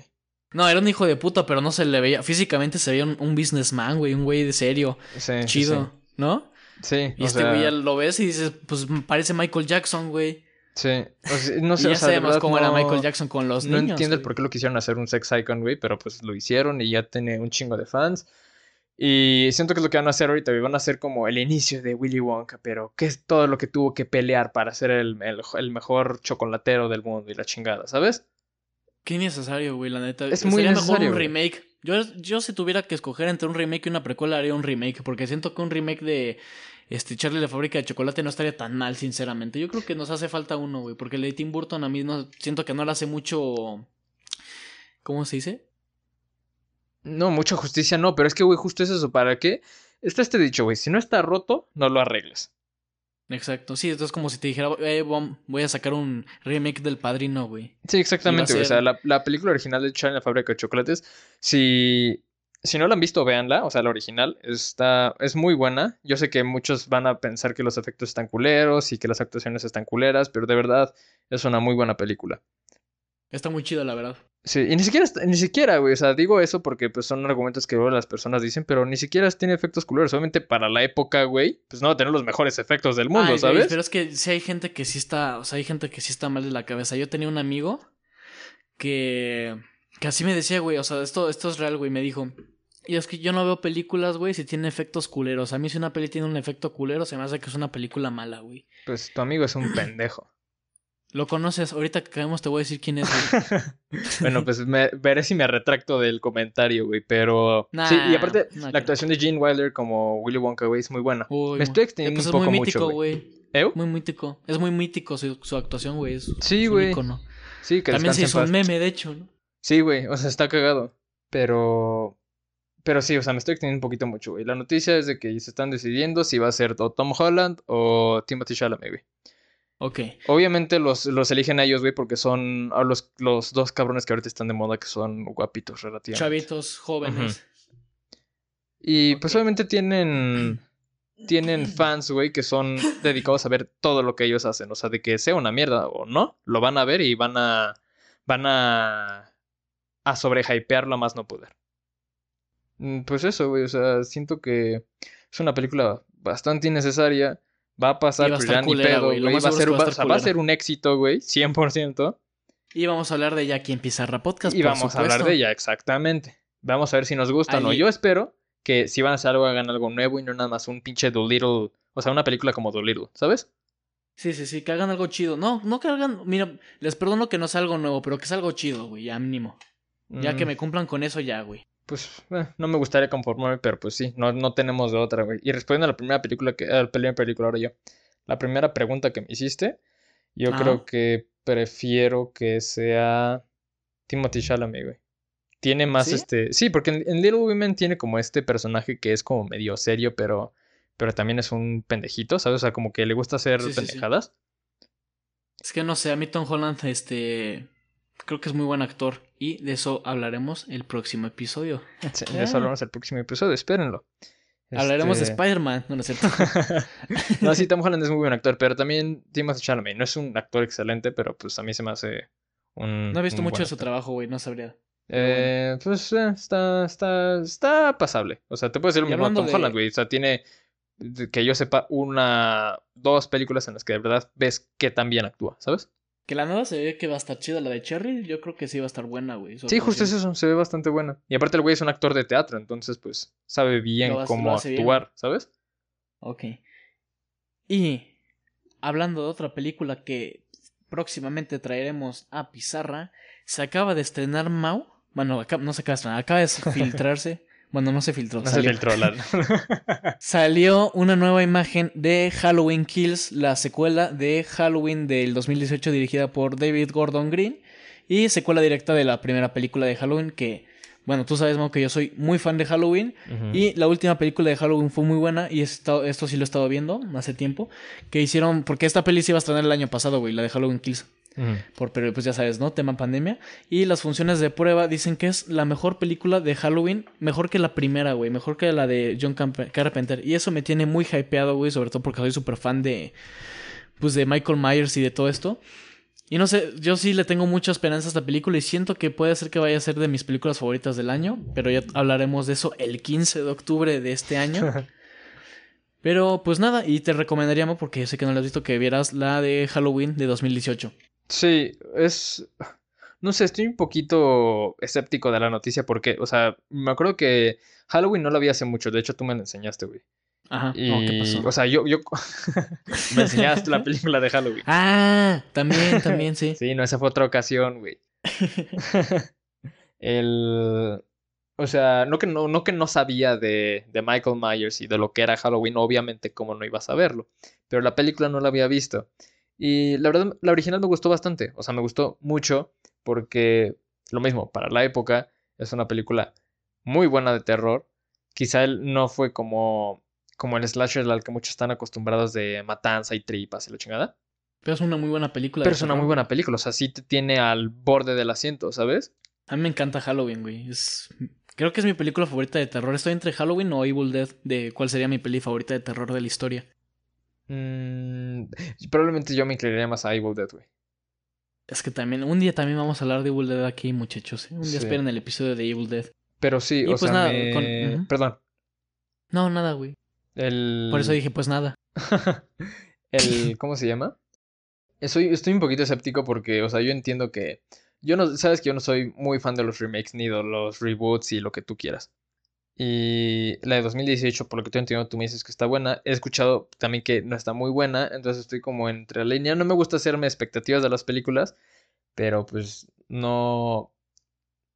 No, era un hijo de puta, pero no se le veía. Físicamente se veía un, un businessman, güey. Un güey de serio. Sí, sí, chido, ¿no? Sí, Y o este sea, güey ya lo ves y dices, pues parece Michael Jackson, güey. Sí, o sea, no Y sé, ya o sea, de sabemos cómo era no- Michael Jackson con los No niños. entiendo el güey. por qué lo quisieron hacer un sex icon, güey, pero pues lo hicieron y ya tiene un chingo de fans. Y siento que es lo que van a hacer ahorita, güey. Van a hacer como el inicio de Willy Wonka, pero ¿qué es todo lo que tuvo que pelear para ser el, el- el mejor chocolatero del mundo y la chingada, ¿sabes? Qué innecesario, güey, la neta. Es muy Sería mejor necesario, un güey. remake. Yo, yo si tuviera que escoger entre un remake y una precuela, haría un remake. Porque siento que un remake de este Charlie la fábrica de chocolate no estaría tan mal, sinceramente. Yo creo que nos hace falta uno, güey. Porque el de Tim Burton a mí no siento que no le hace mucho. ¿Cómo se dice? No, mucha justicia no, pero es que, güey, justo es eso. ¿Para qué? Está este dicho, güey. Si no está roto, no lo arregles. Exacto. Sí, esto es como si te dijera, eh, voy a sacar un remake del padrino, güey. Sí, exactamente. O sea, la película original de Charlie en la fábrica de chocolates, si, si no la han visto, véanla. O sea, la original está, es muy buena. Yo sé que muchos van a pensar que los efectos están culeros y que las actuaciones están culeras, pero de verdad es una muy buena película. Está muy chida, la verdad. Sí, y ni siquiera, ni siquiera, güey. O sea, digo eso porque pues son argumentos que luego las personas dicen, pero ni siquiera tiene efectos culeros. Obviamente para la época, güey, pues no va a tener los mejores efectos del mundo, Ay, güey, ¿sabes? pero es que sí hay gente que sí está, o sea, hay gente que sí está mal de la cabeza. Yo tenía un amigo que, que así me decía, güey, o sea, esto, esto es real, güey, me dijo. Y es que yo no veo películas, güey, si tiene efectos culeros. A mí si una peli tiene un efecto culero, se me hace que es una película mala, güey. Pues tu amigo es un pendejo. Lo conoces, ahorita que acabemos te voy a decir quién es, güey. Bueno, pues me, veré si me retracto del comentario, güey, pero... Nah, sí, y aparte, la actuación de Gene Wilder como Willy Wonka, güey, es muy buena. Uy, me estoy extendiendo pues un es poco muy mítico, güey. güey. ¿Eu? Muy mítico. Es muy mítico su, su actuación, güey. Es, Sí, güey. Sí, que También se hizo un meme, de hecho, ¿no? Sí, güey, o sea, está cagado. Pero... Pero sí, o sea, me estoy extendiendo un poquito mucho, güey. La noticia es de que se están decidiendo si va a ser o Tom Holland o Timothy Chalamet, güey. Ok. Obviamente los, los eligen a ellos, güey, porque son a los, los dos cabrones que ahorita están de moda, que son guapitos relativamente. Chavitos, jóvenes. Y pues obviamente tienen, tienen fans, güey, que son dedicados a ver todo lo que ellos hacen. O sea, de que sea una mierda o no, lo van a ver y van a, van a, a sobrehypearlo a más no poder. Mm, Pues eso, güey, o sea, siento que es una película bastante innecesaria. Va a pasar, pues ya ni pedo, güey. Va a es ser, va a va- ser un éxito, güey, 100%. Y vamos a hablar de ella aquí en Pizarra Podcast. Y por vamos a hablar de ella, exactamente. Vamos a ver si nos gusta o no. Yo espero que si van a hacer algo, hagan algo nuevo y no nada más un pinche Dolittle. O sea, una película como Dolittle, ¿sabes? Sí, sí, sí, que hagan algo chido. No, no que hagan. Mira, les perdono que no sea algo nuevo, pero que sea algo chido, güey, ya mínimo. Ya que Mm, me cumplan con eso, ya, güey. Pues eh, no me gustaría conformarme, pero pues sí, no, no tenemos de otra, güey. Y respondiendo a la primera película que. A la primera película ahora yo. La primera pregunta que me hiciste, yo Ajá. creo que prefiero que sea Timothy Chalamet, güey. tiene más ¿Sí? este. Sí, porque en, en Little Women tiene como este personaje que es como medio serio, pero, pero también es un pendejito, ¿sabes? O sea, como que le gusta hacer Sí, sí, sí. pendejadas. Es que no sé, a mí Tom Holland, este. Creo que es muy buen actor. Y de eso hablaremos el próximo episodio. Sí, de eso hablamos el próximo episodio, espérenlo. Hablaremos de Este, Spider-Man, no, no es cierto. no, sí, Tom Holland es muy buen actor, pero también Timothée Chalamet no es un actor excelente, pero pues a mí se me hace un. No he visto mucho de su actor. trabajo, güey, no sabría. Eh, pues eh, está, está, está pasable. O sea, te puedo decir lo mismo a Tom de- Holland, güey. O sea, tiene, que yo sepa, una, dos películas en las que de verdad ves qué tan bien actúa, ¿sabes? Que la nueva se ve que va a estar chida, la de Cherry, yo creo que sí va a estar buena, güey. Sí, justo es eso, se ve bastante buena. Y aparte el güey es un actor de teatro, entonces pues sabe bien cómo bien. actuar, ¿sabes? Ok. Y hablando de otra película que próximamente traeremos a Pizarra, se acaba de estrenar Mau. Bueno, acá- no se acaba de estrenar, acaba de filtrarse. Bueno, no se filtró. No se salió. filtró la... Salió una nueva imagen de Halloween Kills, la secuela de Halloween del 2018 dirigida por David Gordon Green y secuela directa de la primera película de Halloween que, bueno, tú sabes, Mau, que yo soy muy fan de Halloween y la última película de Halloween fue muy buena y esto, esto sí lo he estado viendo hace tiempo, que hicieron, porque esta peli se iba a estrenar el año pasado, güey, la de Halloween Kills. Por, pero pues ya sabes, ¿no? Tema pandemia. Y las funciones de prueba dicen que es la mejor película de Halloween. Mejor que la primera, güey. Mejor que la de John Camp- Carpenter. Y eso me tiene muy hypeado, güey. Sobre todo porque soy súper fan de. Pues de Michael Myers y de todo esto. Y no sé, yo sí le tengo mucha esperanza a esta película y siento que puede ser que vaya a ser de mis películas favoritas del año. Pero ya hablaremos de eso el 15 de octubre de este año. Pero pues nada, y te recomendaríamos, porque sé que no la has visto, que vieras la de Halloween de 2018. Sí, es... No sé, estoy un poquito escéptico de la noticia porque, o sea, me acuerdo que Halloween no la vi hace mucho, de hecho tú me la enseñaste, güey. Ajá. Y, ¿qué pasó? o sea, yo, yo... me enseñaste la película de Halloween. Ah, también, también, sí. Sí, no, esa fue otra ocasión, güey. El... O sea, no que no, no que no sabía de, de Michael Myers y de lo que era Halloween, obviamente como no iba a saberlo, pero la película no la había visto. Y la verdad, la original me gustó bastante, o sea, me gustó mucho porque, lo mismo, para la época es una película muy buena de terror. Quizá él no fue como, como el slasher al que muchos están acostumbrados de matanza y tripas y la chingada. Pero es una muy buena película. Pero es una muy buena película, o sea, sí te tiene al borde del asiento, ¿sabes? A mí me encanta Halloween, güey. Es... Creo que es mi película favorita de terror. Estoy entre Halloween o Evil Dead de cuál sería mi peli favorita de terror de la historia. Mm, probablemente yo me inclinaría más a Evil Dead, güey. Es que también, un día también vamos a hablar de Evil Dead aquí, muchachos. ¿eh? Un día Sí. esperen el episodio de Evil Dead. Pero sí, Y o pues sea, nada, me- con- ujú. Perdón. No, nada, güey. El... Por eso dije, pues nada. el... ¿Cómo se llama? Estoy, estoy un poquito escéptico porque, o sea, yo entiendo que... Yo no... Sabes que yo no soy muy fan de los remakes ni de los reboots y lo que tú quieras. Y la de 2018, por lo que tú entiendo, tú me dices que está buena. He escuchado también que no está muy buena, entonces estoy como entre la línea. No me gusta hacerme expectativas de las películas, pero pues no...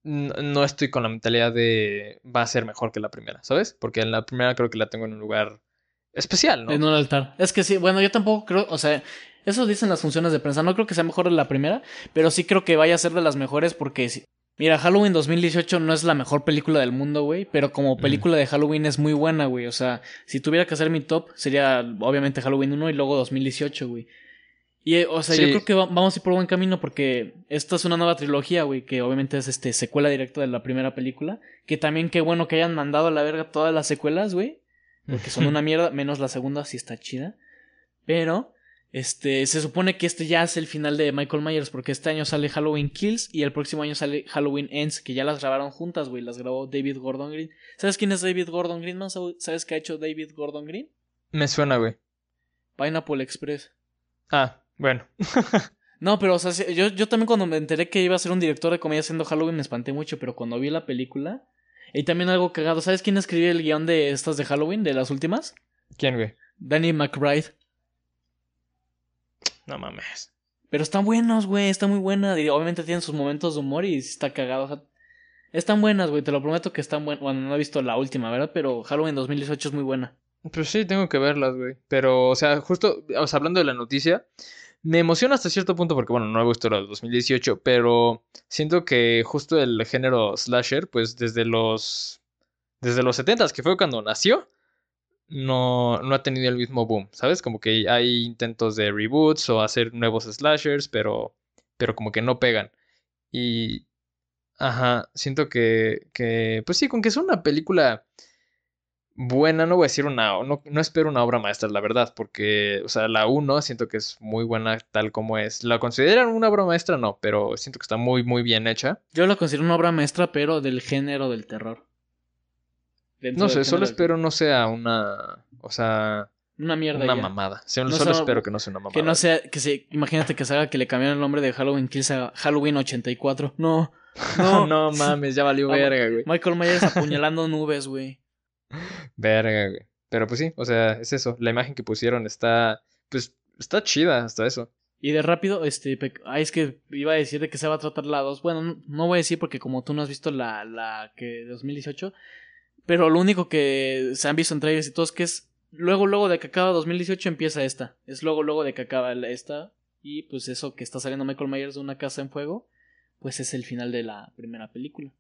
No estoy con la mentalidad de va a ser mejor que la primera, ¿sabes? Porque en la primera creo que la tengo en un lugar especial, ¿no? En un altar. Es que sí, bueno, yo tampoco creo, o sea, eso dicen las funciones de prensa. No creo que sea mejor de la primera, pero sí creo que vaya a ser de las mejores porque, mira, Halloween 2018 no es la mejor película del mundo, güey, pero como película de Halloween es muy buena, güey. O sea, si tuviera que hacer mi top, sería obviamente Halloween 1 y luego 2018, güey. Y, eh, o sea, yo creo que va- vamos a ir por buen camino porque esta es una nueva trilogía, güey, que obviamente es este secuela directa de la primera película. Que también qué bueno que hayan mandado a la verga todas las secuelas, güey. Porque son una mierda, menos la segunda, sí está chida. Pero, este, se supone que este ya es el final de Michael Myers, porque este año sale Halloween Kills y el próximo año sale Halloween Ends, que ya las grabaron juntas, güey, las grabó David Gordon Green. ¿Sabes quién es David Gordon Green, man? ¿Sabes qué ha hecho David Gordon Green? Me suena, güey. Pineapple Express. Ah, bueno. No, pero, o sea, yo, yo también cuando me enteré que iba a ser un director de comedia haciendo Halloween me espanté mucho, pero cuando vi la película... Y también algo cagado, ¿sabes quién escribió el guion de estas de Halloween, de las últimas? ¿Quién, güey? Danny McBride. No mames. Pero están buenos, güey, está muy buena. Y obviamente tienen sus momentos de humor y está cagado. O sea, están buenas, güey, te lo prometo que están buenas. Bueno, no he visto la última, ¿verdad? Pero Halloween 2018 es muy buena. Pues sí, tengo que verlas, güey. Pero, o sea, justo, o sea, hablando de la noticia, me emociona hasta cierto punto porque, bueno, no he visto la de 2018, pero siento que justo el género slasher, pues desde los, desde los 70 que fue cuando nació, no, no ha tenido el mismo boom, ¿sabes? Como que hay intentos de reboots o hacer nuevos slashers, pero, pero como que no pegan. Y, ajá, siento que, que, pues sí, con que es una película buena, no voy a decir una, no, no espero una obra maestra, la verdad, porque, o sea, la 1 siento que es muy buena tal como es. ¿La consideran una obra maestra? No, pero siento que está muy, muy bien hecha. Yo la considero una obra maestra, pero del género del terror. No sé, solo espero no sea una, o sea... Una mierda. Una mamada. solo espero que no sea una mamada. Que no sea, que se, imagínate que se haga que le cambiaran el nombre de Halloween Kills a Halloween 84. No. No, no mames, ya valió verga, güey. Michael Myers apuñalando nubes, güey. Verga, güey. Pero pues sí, o sea, es eso. La imagen que pusieron está, pues, está chida hasta eso. Y de rápido, este, ay, es que iba a decir de que se va a tratar la 2. Bueno, no, voy a decir porque como tú no has visto la, la que 2018, pero lo único que se han visto en trailers y todo es que es luego, luego de que acaba 2018 empieza esta. Es luego, luego de que acaba esta. Y pues eso que está saliendo Michael Myers de una casa en fuego, pues es el final de la primera película.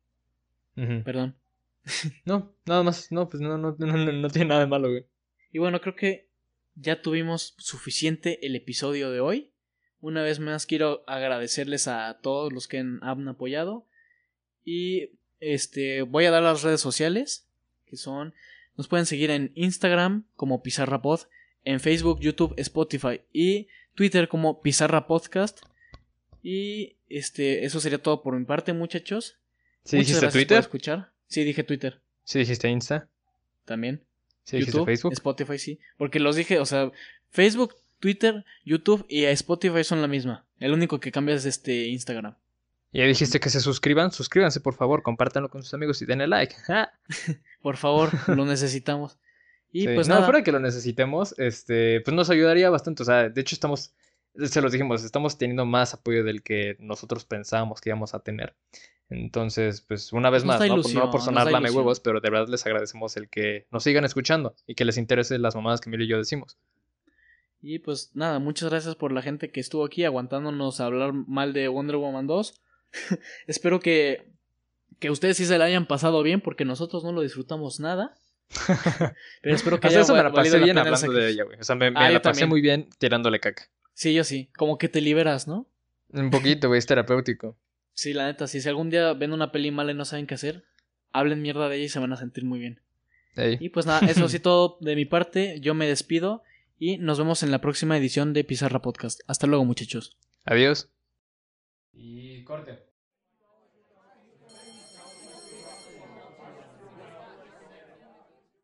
Perdón. No, nada más. No, pues no, no, no, tiene nada de malo, güey. Y bueno, creo que ya tuvimos suficiente el episodio de hoy. Una vez más quiero agradecerles a todos los que han apoyado. Y este voy a dar las redes sociales. Que son. Nos pueden seguir en Instagram como PizarraPod. En Facebook, YouTube, Spotify y Twitter como Pizarra Podcast. Y este, eso sería todo por mi parte, muchachos. ¿Sí Muchas gracias Twitter? por escuchar. Sí, dije Twitter. Sí, dijiste Insta. También. Sí, dijiste Facebook. Spotify, sí. Porque los dije, o sea, Facebook, Twitter, YouTube y Spotify son la misma. El único que cambia es este Instagram. Y ya dijiste que se suscriban, suscríbanse por favor, compártanlo con sus amigos y denle like. por favor, lo necesitamos. Y pues no, nada. fuera que lo necesitemos, este, pues nos ayudaría bastante. O sea, de hecho estamos, se los dijimos, estamos teniendo más apoyo del que nosotros pensábamos que íbamos a tener. Entonces, pues una vez más, ¿no? no por sonar lame huevos, pero de verdad les agradecemos el que nos sigan escuchando y que les interese las mamadas que Emilio y yo decimos. Y pues nada, muchas gracias por la gente que estuvo aquí aguantándonos a hablar mal de Wonder Woman 2. Espero que, que ustedes sí se la hayan pasado bien porque nosotros no lo disfrutamos nada. Pero espero que haya eso me la pasé bien hablando de ella, güey. O sea, me, ah, la pasé muy bien tirándole caca. Sí, yo sí. Como que te liberas, ¿no? Un poquito, güey, es terapéutico. Sí, la neta, si algún día ven una peli mala y no saben qué hacer, hablen mierda de ella y se van a sentir muy bien. Y pues nada, eso sí todo de mi parte. Yo me despido y nos vemos en la próxima edición de Pizarra Podcast. Hasta luego, muchachos. Adiós. Y corte.